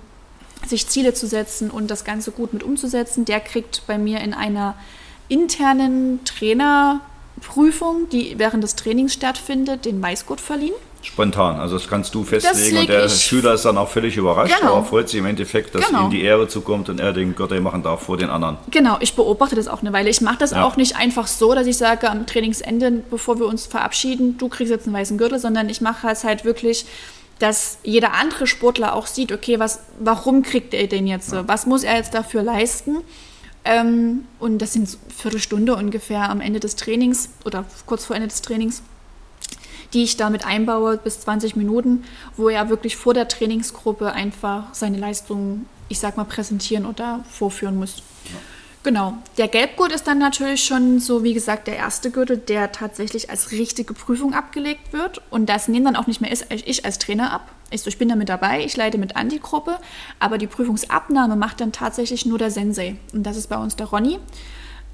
sich Ziele zu setzen und das Ganze gut mit umzusetzen, der kriegt bei mir in einer internen Trainerprüfung, die während des Trainings stattfindet, den Weißgurt verliehen. Spontan, also das kannst du festlegen und der Schüler ist dann auch völlig überrascht, genau. aber freut sich im Endeffekt, dass genau. ihm die Ehre zukommt und er den Gürtel machen darf vor den anderen. Genau, ich beobachte das auch eine Weile. Ich mache das ja. auch nicht einfach so, dass ich sage am Trainingsende, bevor wir uns verabschieden, du kriegst jetzt einen weißen Gürtel, sondern ich mache es halt wirklich dass jeder andere Sportler auch sieht, okay, was, warum kriegt er den jetzt? Ja. Was muss er jetzt dafür leisten? Ähm, und das sind Viertelstunde ungefähr am Ende des Trainings oder kurz vor Ende des Trainings, die ich damit einbaue, bis 20 Minuten, wo er wirklich vor der Trainingsgruppe einfach seine Leistung, ich sag mal, präsentieren oder vorführen muss. Ja. Genau. Der Gelbgurt ist dann natürlich schon so, wie gesagt, der erste Gürtel, der tatsächlich als richtige Prüfung abgelegt wird. Und das nehmen dann auch nicht mehr ich als Trainer ab. Ich, ich bin da mit dabei, ich leite mit an die Gruppe, aber die Prüfungsabnahme macht dann tatsächlich nur der Sensei. Und das ist bei uns der Ronny,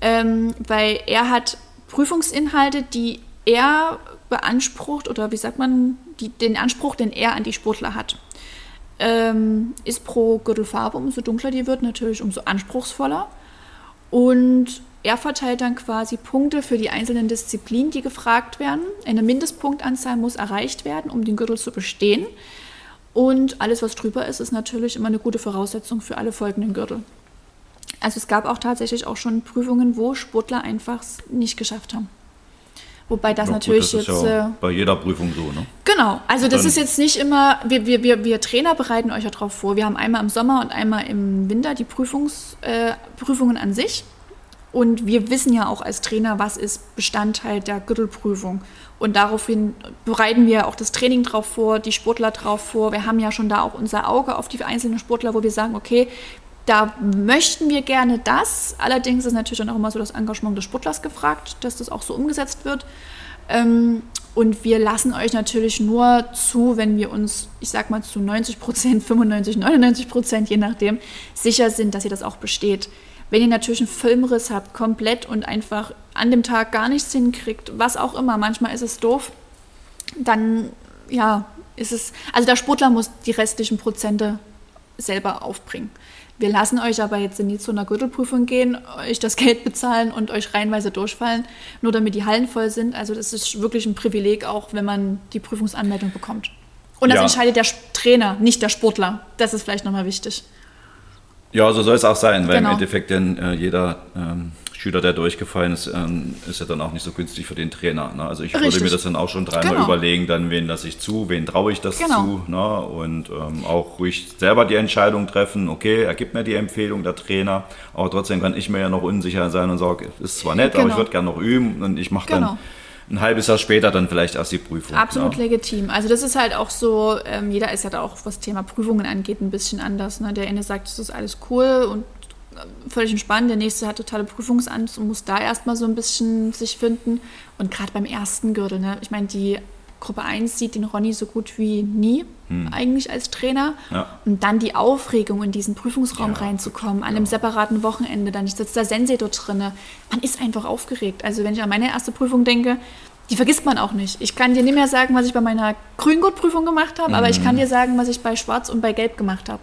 ähm, weil er hat Prüfungsinhalte, die er beansprucht oder wie sagt man, die, den Anspruch, den er an die Sportler hat. Ähm, ist pro Gürtelfarbe, umso dunkler die wird, natürlich umso anspruchsvoller. Und er verteilt dann quasi Punkte für die einzelnen Disziplinen, die gefragt werden. Eine Mindestpunktanzahl muss erreicht werden, um den Gürtel zu bestehen. Und alles, was drüber ist, ist natürlich immer eine gute Voraussetzung für alle folgenden Gürtel. Also es gab auch tatsächlich auch schon Prüfungen, wo Sportler einfach nicht geschafft haben. Wobei das ja, natürlich gut, das jetzt. Ja äh, bei jeder Prüfung so, ne? Genau, also das ist jetzt nicht immer, wir, wir, wir, wir Trainer bereiten euch ja darauf vor. Wir haben einmal im Sommer und einmal im Winter die Prüfungs, äh, Prüfungen an sich. Und wir wissen ja auch als Trainer, was ist Bestandteil der Gürtelprüfung. Und daraufhin bereiten wir auch das Training drauf vor, die Sportler drauf vor. Wir haben ja schon da auch unser Auge auf die einzelnen Sportler, wo wir sagen, okay, da möchten wir gerne das. Allerdings ist natürlich dann auch immer so das Engagement des Sportlers gefragt, dass das auch so umgesetzt wird. Ähm, und wir lassen euch natürlich nur zu, wenn wir uns, ich sag mal, zu 90 Prozent, 95, 99 Prozent, je nachdem, sicher sind, dass ihr das auch besteht. Wenn ihr natürlich einen Filmriss habt, komplett und einfach an dem Tag gar nichts hinkriegt, was auch immer, manchmal ist es doof, dann ja, ist es, also der Sportler muss die restlichen Prozente selber aufbringen. Wir lassen euch aber jetzt nie zu einer Gürtelprüfung gehen, euch das Geld bezahlen und euch reihenweise durchfallen, nur damit die Hallen voll sind. Also das ist wirklich ein Privileg, auch wenn man die Prüfungsanmeldung bekommt. Und das ja. entscheidet der Trainer, nicht der Sportler. Das ist vielleicht nochmal wichtig. Ja, so soll es auch sein, weil genau. im Endeffekt denn äh, jeder ähm, Schüler, der durchgefallen ist, ähm, ist ja dann auch nicht so günstig für den Trainer. Ne? Also ich Richtig. würde mir das dann auch schon dreimal genau. überlegen, dann wen lasse ich zu, wen traue ich das genau. zu. Ne? Und ähm, auch ruhig selber die Entscheidung treffen, okay, er gibt mir die Empfehlung, der Trainer, aber trotzdem kann ich mir ja noch unsicher sein und sage, ist zwar nett, genau. aber ich würde gerne noch üben und ich mache dann genau. ein halbes Jahr später dann vielleicht erst die Prüfung. Absolut ja. legitim. Also das ist halt auch so, ähm, jeder ist ja da auch, was Thema Prüfungen angeht, ein bisschen anders. Ne? Der eine sagt, das ist alles cool und völlig entspannt. Der nächste hat totale Prüfungsangst und muss da erstmal so ein bisschen sich finden. Und gerade beim ersten Gürtel, ne? ich meine, die Gruppe 1 sieht den Ronny so gut wie nie hm. eigentlich als Trainer. Ja. Und dann die Aufregung, in diesen Prüfungsraum ja. reinzukommen, an einem separaten Wochenende, dann sitzt der Sensei dort drin. Man ist einfach aufgeregt. Also wenn ich an meine erste Prüfung denke, die vergisst man auch nicht. Ich kann dir nicht mehr sagen, was ich bei meiner Grüngurtprüfung gemacht habe, mhm. aber ich kann hm. dir sagen, was ich bei Schwarz und bei Gelb gemacht habe.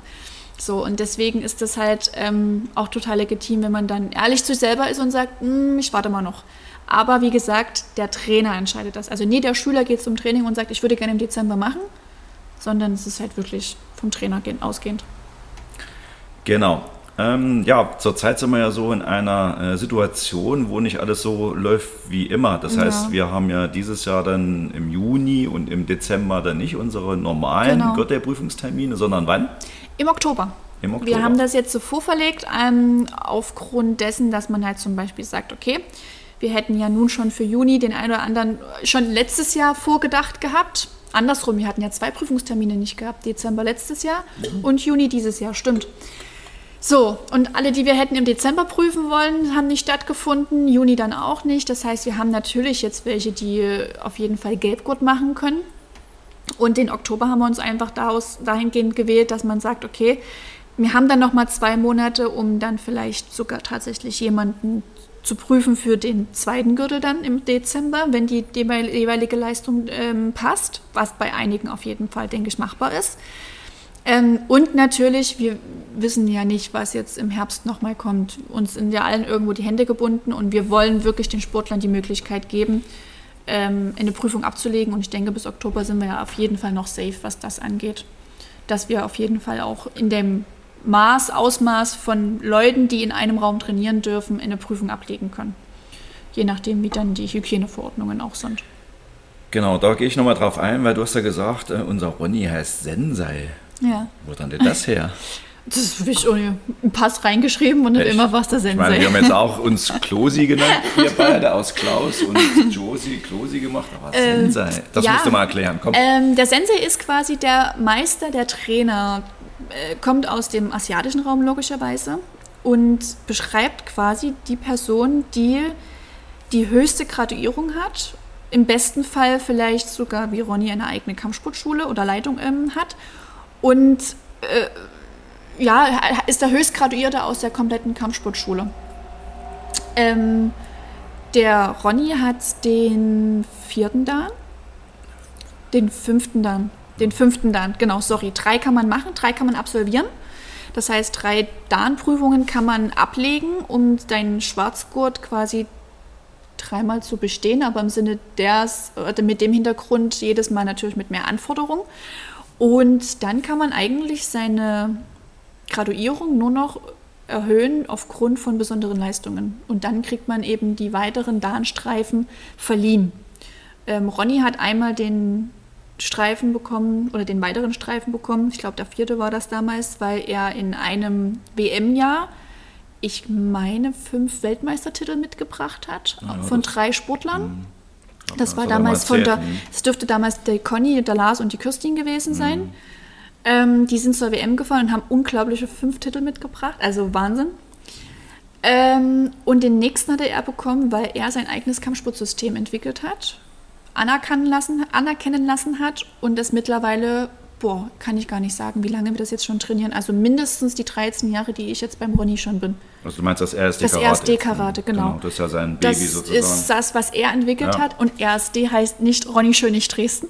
So, und deswegen ist das halt ähm, auch total legitim, wenn man dann ehrlich zu sich selber ist und sagt, hm, ich warte mal noch. Aber wie gesagt, der Trainer entscheidet das. Also nie der Schüler geht zum Training und sagt, ich würde gerne im Dezember machen, sondern es ist halt wirklich vom Trainer ausgehend. Genau. Ähm, ja, zurzeit sind wir ja so in einer äh, Situation, wo nicht alles so läuft wie immer. Das ja. heißt, wir haben ja dieses Jahr dann im Juni und im Dezember dann nicht unsere normalen genau. Gürtelprüfungstermine, sondern wann? Im Oktober. Im Oktober. Wir haben das jetzt so vorverlegt, ähm, aufgrund dessen, dass man halt zum Beispiel sagt, okay, wir hätten ja nun schon für Juni den einen oder anderen schon letztes Jahr vorgedacht gehabt. Andersrum, wir hatten ja zwei Prüfungstermine nicht gehabt, Dezember letztes Jahr mhm. und Juni dieses Jahr, stimmt. So, und alle, die wir hätten im Dezember prüfen wollen, haben nicht stattgefunden, Juni dann auch nicht. Das heißt, wir haben natürlich jetzt welche, die auf jeden Fall Gelbgurt machen können. Und den Oktober haben wir uns einfach daraus, dahingehend gewählt, dass man sagt, okay, wir haben dann noch mal zwei Monate, um dann vielleicht sogar tatsächlich jemanden zu prüfen für den zweiten Gürtel dann im Dezember, wenn die jeweilige Leistung ähm, passt, was bei einigen auf jeden Fall, denke ich, machbar ist. Ähm, und natürlich, wir wissen ja nicht, was jetzt im Herbst nochmal kommt. Uns sind ja allen irgendwo die Hände gebunden und wir wollen wirklich den Sportlern die Möglichkeit geben, ähm, eine Prüfung abzulegen. Und ich denke, bis Oktober sind wir ja auf jeden Fall noch safe, was das angeht. Dass wir auf jeden Fall auch in dem Maß, Ausmaß von Leuten, die in einem Raum trainieren dürfen, eine Prüfung ablegen können. Je nachdem, wie dann die Hygieneverordnungen auch sind. Genau, da gehe ich nochmal drauf ein, weil du hast ja gesagt, äh, unser Ronny heißt Sensei. Ja. Wo dann denn das her? Das habe ich ohne einen Pass reingeschrieben und immer was der Sensei. Ich meine, wir haben jetzt auch uns Klosi genannt, wir beide aus Klaus und Josi Klosi gemacht, aber ähm, Sensei, das ja, musst du mal erklären. Komm. Ähm, der Sensei ist quasi der Meister, der Trainer, äh, kommt aus dem asiatischen Raum logischerweise und beschreibt quasi die Person, die die höchste Graduierung hat im besten Fall vielleicht sogar wie Ronny eine eigene Kampfsportschule oder Leitung ähm, hat und äh, ja, ist der Höchstgraduierte aus der kompletten Kampfsportschule. Ähm, Der Ronny hat den vierten Dan, den fünften Dan, den fünften Dan, genau, sorry. Drei kann man machen, drei kann man absolvieren. Das heißt, drei Dan-Prüfungen kann man ablegen, um deinen Schwarzgurt quasi dreimal zu bestehen, aber im Sinne des, mit dem Hintergrund jedes Mal natürlich mit mehr Anforderungen. Und dann kann man eigentlich seine Graduierung nur noch erhöhen aufgrund von besonderen Leistungen. Und dann kriegt man eben die weiteren Darnstreifen verliehen. Ähm, Ronny hat einmal den Streifen bekommen oder den weiteren Streifen bekommen. Ich glaube, der vierte war das damals, weil er in einem WM-Jahr, ich meine, fünf Weltmeistertitel mitgebracht hat ja, von drei Sportlern. Mh. Das war damals von der, es dürfte damals der Conny, der Lars und die Kirstin gewesen sein. Ähm, die sind zur WM gefahren und haben unglaubliche fünf Titel mitgebracht, also Wahnsinn. Ähm, und den nächsten hatte er bekommen, weil er sein eigenes Kampfsportsystem entwickelt hat, anerkennen lassen, anerkennen lassen hat und das mittlerweile boah, kann ich gar nicht sagen, wie lange wir das jetzt schon trainieren. Also mindestens die 13 Jahre, die ich jetzt beim Ronny schon bin. Also du meinst das RSD-Karate? Das RSD-Karate, genau. genau. Das ist ja sein Baby das sozusagen. Das ist das, was er entwickelt ja. hat. Und RSD heißt nicht Ronny Schönig Dresden,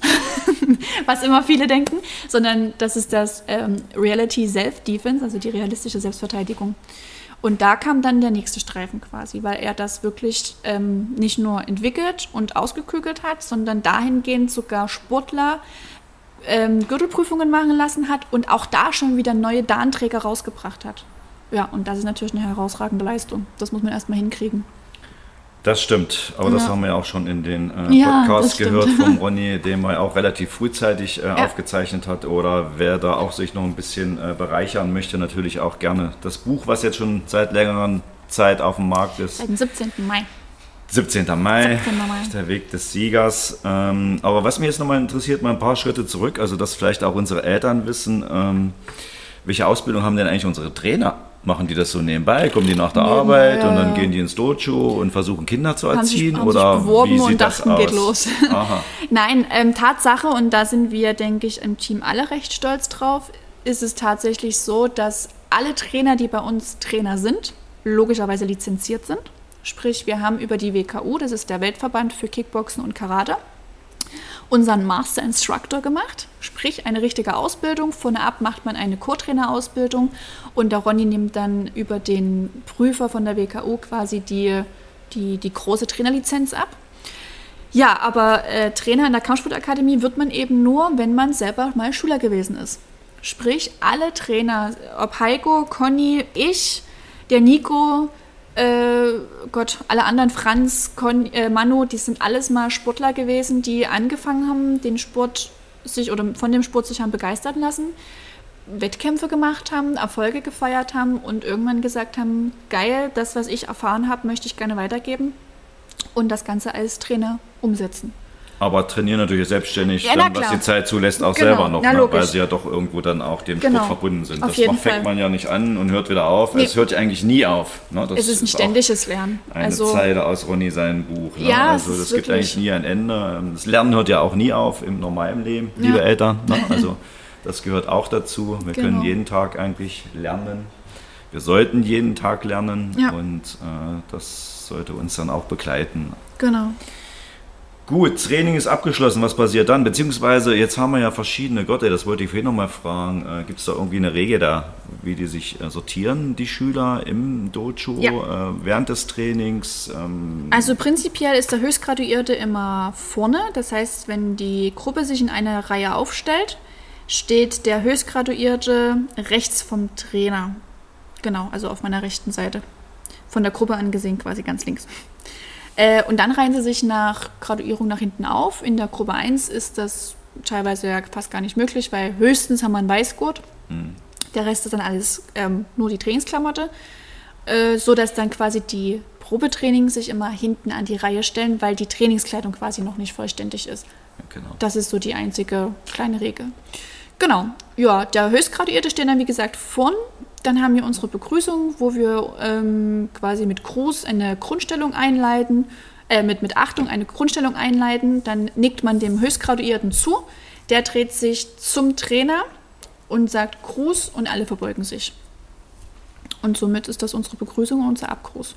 was immer viele denken, sondern das ist das ähm, Reality Self-Defense, also die realistische Selbstverteidigung. Und da kam dann der nächste Streifen quasi, weil er das wirklich ähm, nicht nur entwickelt und ausgeklügelt hat, sondern dahingehend sogar Sportler ähm, Gürtelprüfungen machen lassen hat und auch da schon wieder neue Darnträger rausgebracht hat. Ja, und das ist natürlich eine herausragende Leistung. Das muss man erstmal hinkriegen. Das stimmt, aber ja. das haben wir ja auch schon in den äh, ja, Podcasts gehört vom Ronny, den man auch relativ frühzeitig äh, ja. aufgezeichnet hat. Oder wer da auch sich noch ein bisschen äh, bereichern möchte, natürlich auch gerne das Buch, was jetzt schon seit längerer Zeit auf dem Markt ist. Seit dem 17. Mai. 17. Mai, 17. Mai. der Weg des Siegers. Ähm, aber was mich jetzt nochmal interessiert, mal ein paar Schritte zurück, also dass vielleicht auch unsere Eltern wissen, ähm, welche Ausbildung haben denn eigentlich unsere Trainer? Machen die das so nebenbei? Kommen die nach der Nebenbei, Arbeit ja. und dann gehen die ins Dojo und versuchen Kinder zu erziehen? Haben sich, haben oder beworben wie sieht und dachten, das aus? geht los. Nein, ähm, Tatsache, und da sind wir, denke ich, im Team alle recht stolz drauf, ist es tatsächlich so, dass alle Trainer, die bei uns Trainer sind, logischerweise lizenziert sind. Sprich, wir haben über die WKU, das ist der Weltverband für Kickboxen und Karate, unseren Master Instructor gemacht, sprich eine richtige Ausbildung. Vorne ab macht man eine Co-Trainer-Ausbildung und der Ronny nimmt dann über den Prüfer von der WKU quasi die, die, die große Trainerlizenz ab. Ja, aber äh, Trainer in der Kampfsportakademie wird man eben nur, wenn man selber mal Schüler gewesen ist. Sprich, alle Trainer, ob Heiko, Conny, ich, der Nico, äh, Gott, alle anderen, Franz, Con, äh, Manu, die sind alles mal Sportler gewesen, die angefangen haben, den Sport sich oder von dem Sport sich haben begeistern lassen, Wettkämpfe gemacht haben, Erfolge gefeiert haben und irgendwann gesagt haben, geil, das, was ich erfahren habe, möchte ich gerne weitergeben und das Ganze als Trainer umsetzen. Aber trainieren natürlich selbstständig, ja, dann, was die Zeit zulässt, auch genau. selber noch, ja, ne? weil sie ja doch irgendwo dann auch dem genau. Sport verbunden sind. Auf das fängt Fall. man ja nicht an und hört wieder auf. Nee. Es hört ja eigentlich nie auf. Ne? es ist ein ständiges Lernen. Eine also, Zeile aus Ronny sein Buch. Ne? Ja, also das gibt eigentlich nie ein Ende. Das Lernen hört ja auch nie auf im normalen Leben, liebe ja. Eltern. Ne? Also das gehört auch dazu. Wir genau. können jeden Tag eigentlich lernen. Wir sollten jeden Tag lernen ja. und äh, das sollte uns dann auch begleiten. Genau. Gut, Training ist abgeschlossen. Was passiert dann? Beziehungsweise, jetzt haben wir ja verschiedene Gott, das wollte ich vorhin nochmal fragen. Äh, Gibt es da irgendwie eine Regel da, wie die sich äh, sortieren, die Schüler im Dojo ja. äh, während des Trainings? Ähm also prinzipiell ist der Höchstgraduierte immer vorne. Das heißt, wenn die Gruppe sich in einer Reihe aufstellt, steht der Höchstgraduierte rechts vom Trainer. Genau, also auf meiner rechten Seite. Von der Gruppe angesehen quasi ganz links. Äh, und dann reihen sie sich nach Graduierung nach hinten auf. In der Gruppe 1 ist das teilweise ja fast gar nicht möglich, weil höchstens haben wir einen Weißgurt. Mhm. Der Rest ist dann alles ähm, nur die Trainingsklamotte. Äh, so dass dann quasi die Probetraining sich immer hinten an die Reihe stellen, weil die Trainingskleidung quasi noch nicht vollständig ist. Genau. Das ist so die einzige kleine Regel. Genau. Ja, der Höchstgraduierte steht dann, wie gesagt, vorn dann haben wir unsere Begrüßung, wo wir ähm, quasi mit Gruß eine Grundstellung einleiten, äh, mit, mit Achtung eine Grundstellung einleiten. Dann nickt man dem Höchstgraduierten zu. Der dreht sich zum Trainer und sagt Gruß und alle verbeugen sich. Und somit ist das unsere Begrüßung und unser Abgruß.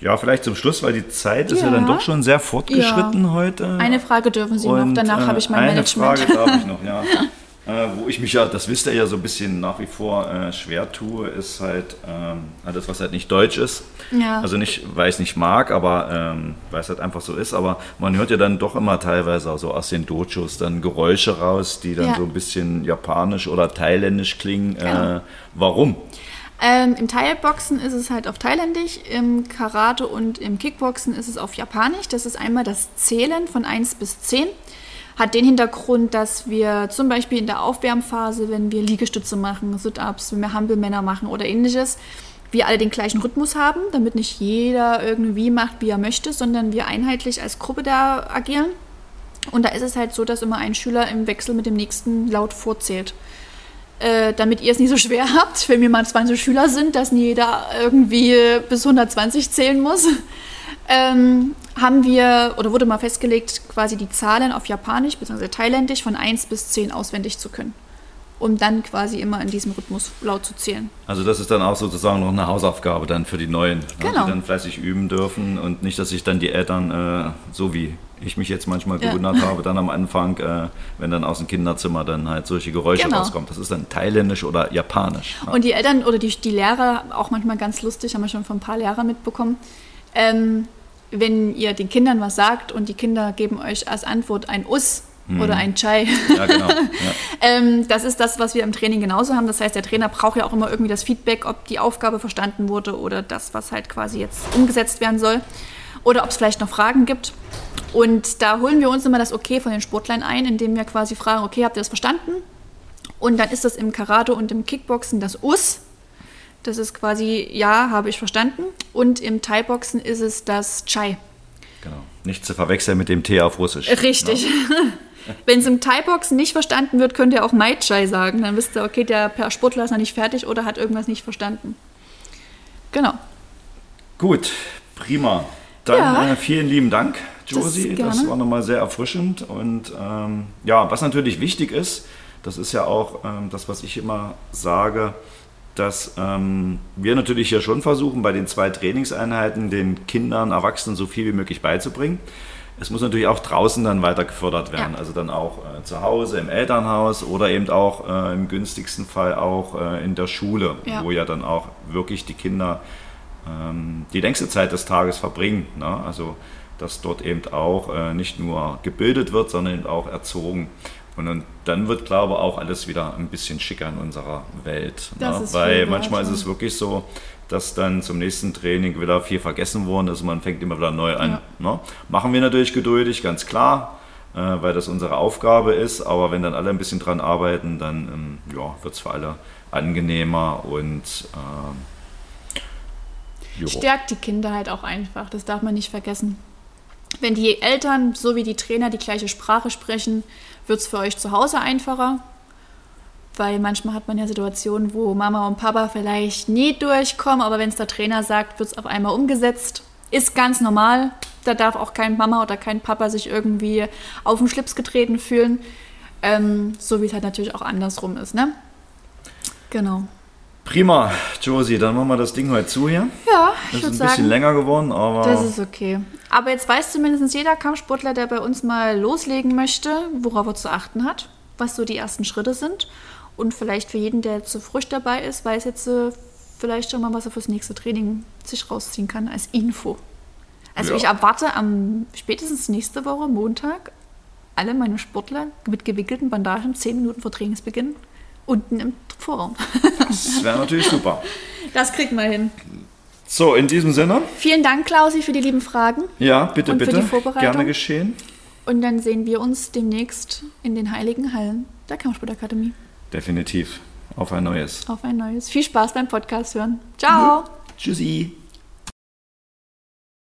Ja, vielleicht zum Schluss, weil die Zeit ist ja, ja dann doch schon sehr fortgeschritten ja. heute. Eine Frage dürfen Sie Und, noch, danach äh, habe ich mein eine Management. Eine Frage darf ich noch, ja. Äh, wo ich mich ja, das wisst ihr ja so ein bisschen nach wie vor äh, schwer tue, ist halt ähm, alles, was halt nicht deutsch ist. Ja. Also nicht, weil ich es nicht mag, aber ähm, weil es halt einfach so ist. Aber man hört ja dann doch immer teilweise auch so aus den Dojos dann Geräusche raus, die dann ja. so ein bisschen japanisch oder thailändisch klingen. Genau. Äh, warum? Ähm, Im Thai-Boxen ist es halt auf Thailändisch, im Karate und im Kickboxen ist es auf Japanisch. Das ist einmal das Zählen von 1 bis 10. Hat den Hintergrund, dass wir zum Beispiel in der Aufwärmphase, wenn wir Liegestütze machen, Sit-Ups, wenn wir Hampelmänner machen oder ähnliches, wir alle den gleichen Rhythmus haben, damit nicht jeder irgendwie macht, wie er möchte, sondern wir einheitlich als Gruppe da agieren. Und da ist es halt so, dass immer ein Schüler im Wechsel mit dem nächsten laut vorzählt äh, damit ihr es nicht so schwer habt, wenn wir mal 20 Schüler sind, dass nie jeder irgendwie bis 120 zählen muss, ähm, haben wir oder wurde mal festgelegt, quasi die Zahlen auf Japanisch bzw. Thailändisch von 1 bis 10 auswendig zu können um dann quasi immer in diesem Rhythmus laut zu zählen. Also das ist dann auch sozusagen noch eine Hausaufgabe dann für die Neuen, ne, genau. die dann fleißig üben dürfen und nicht, dass sich dann die Eltern, äh, so wie ich mich jetzt manchmal gewundert ja. habe, dann am Anfang, äh, wenn dann aus dem Kinderzimmer dann halt solche Geräusche genau. rauskommen. Das ist dann thailändisch oder japanisch. Ne? Und die Eltern oder die, die Lehrer, auch manchmal ganz lustig, haben wir schon von ein paar Lehrern mitbekommen, ähm, wenn ihr den Kindern was sagt und die Kinder geben euch als Antwort ein Us, oder ein Chai. Ja, genau. Ja. ähm, das ist das, was wir im Training genauso haben. Das heißt, der Trainer braucht ja auch immer irgendwie das Feedback, ob die Aufgabe verstanden wurde oder das, was halt quasi jetzt umgesetzt werden soll. Oder ob es vielleicht noch Fragen gibt. Und da holen wir uns immer das Okay von den Sportlern ein, indem wir quasi fragen, okay, habt ihr das verstanden? Und dann ist das im Karate und im Kickboxen das Us. Das ist quasi, ja, habe ich verstanden. Und im Thai-Boxen ist es das Chai. Genau. Nicht zu verwechseln mit dem Tee auf Russisch. Richtig. No? Wenn es im Thai-Boxen nicht verstanden wird, könnt ihr auch Mai Chai sagen. Dann wisst ihr, okay, der Sportler ist noch nicht fertig oder hat irgendwas nicht verstanden. Genau. Gut, prima. Dann ja. äh, vielen lieben Dank, Josie. Das, das war nochmal sehr erfrischend. Und ähm, ja, was natürlich wichtig ist, das ist ja auch ähm, das, was ich immer sage, dass ähm, wir natürlich hier schon versuchen, bei den zwei Trainingseinheiten den Kindern, Erwachsenen so viel wie möglich beizubringen es muss natürlich auch draußen dann weiter gefördert werden. Ja. Also dann auch äh, zu Hause, im Elternhaus oder eben auch äh, im günstigsten Fall auch äh, in der Schule, ja. wo ja dann auch wirklich die Kinder ähm, die längste Zeit des Tages verbringen. Ne? Also dass dort eben auch äh, nicht nur gebildet wird, sondern eben auch erzogen. Und dann, dann wird, glaube ich, auch alles wieder ein bisschen schicker in unserer Welt. Ne? Weil manchmal ist es wirklich so, dass dann zum nächsten Training wieder viel vergessen worden ist und man fängt immer wieder neu an. Ja. Ne? Machen wir natürlich geduldig, ganz klar, äh, weil das unsere Aufgabe ist, aber wenn dann alle ein bisschen dran arbeiten, dann ähm, ja, wird es für alle angenehmer und ähm, stärkt die Kinder halt auch einfach, das darf man nicht vergessen. Wenn die Eltern so wie die Trainer die gleiche Sprache sprechen, wird es für euch zu Hause einfacher weil manchmal hat man ja Situationen, wo Mama und Papa vielleicht nie durchkommen, aber wenn es der Trainer sagt, wird es auf einmal umgesetzt. Ist ganz normal. Da darf auch kein Mama oder kein Papa sich irgendwie auf den Schlips getreten fühlen. Ähm, so wie es halt natürlich auch andersrum ist, ne? Genau. Prima, Josie, dann machen wir das Ding heute zu hier. Ja, ich. Ist ein bisschen länger geworden, aber. Das ist okay. Aber jetzt weiß zumindest jeder Kampfsportler, der bei uns mal loslegen möchte, worauf er zu achten hat, was so die ersten Schritte sind. Und vielleicht für jeden, der zu frisch dabei ist, weiß jetzt äh, vielleicht schon mal, was er fürs nächste Training sich rausziehen kann als Info. Also ja. ich erwarte am spätestens nächste Woche, Montag, alle meine Sportler mit gewickelten Bandagen zehn Minuten vor Trainingsbeginn unten im Vorraum. Das wäre natürlich super. Das kriegt man hin. So, in diesem Sinne. Vielen Dank, Klausi, für die lieben Fragen. Ja, bitte, bitte. Gerne geschehen. Und dann sehen wir uns demnächst in den heiligen Hallen der Kampfsportakademie. Definitiv. Auf ein neues. Auf ein neues. Viel Spaß beim Podcast hören. Ciao. Tschüssi.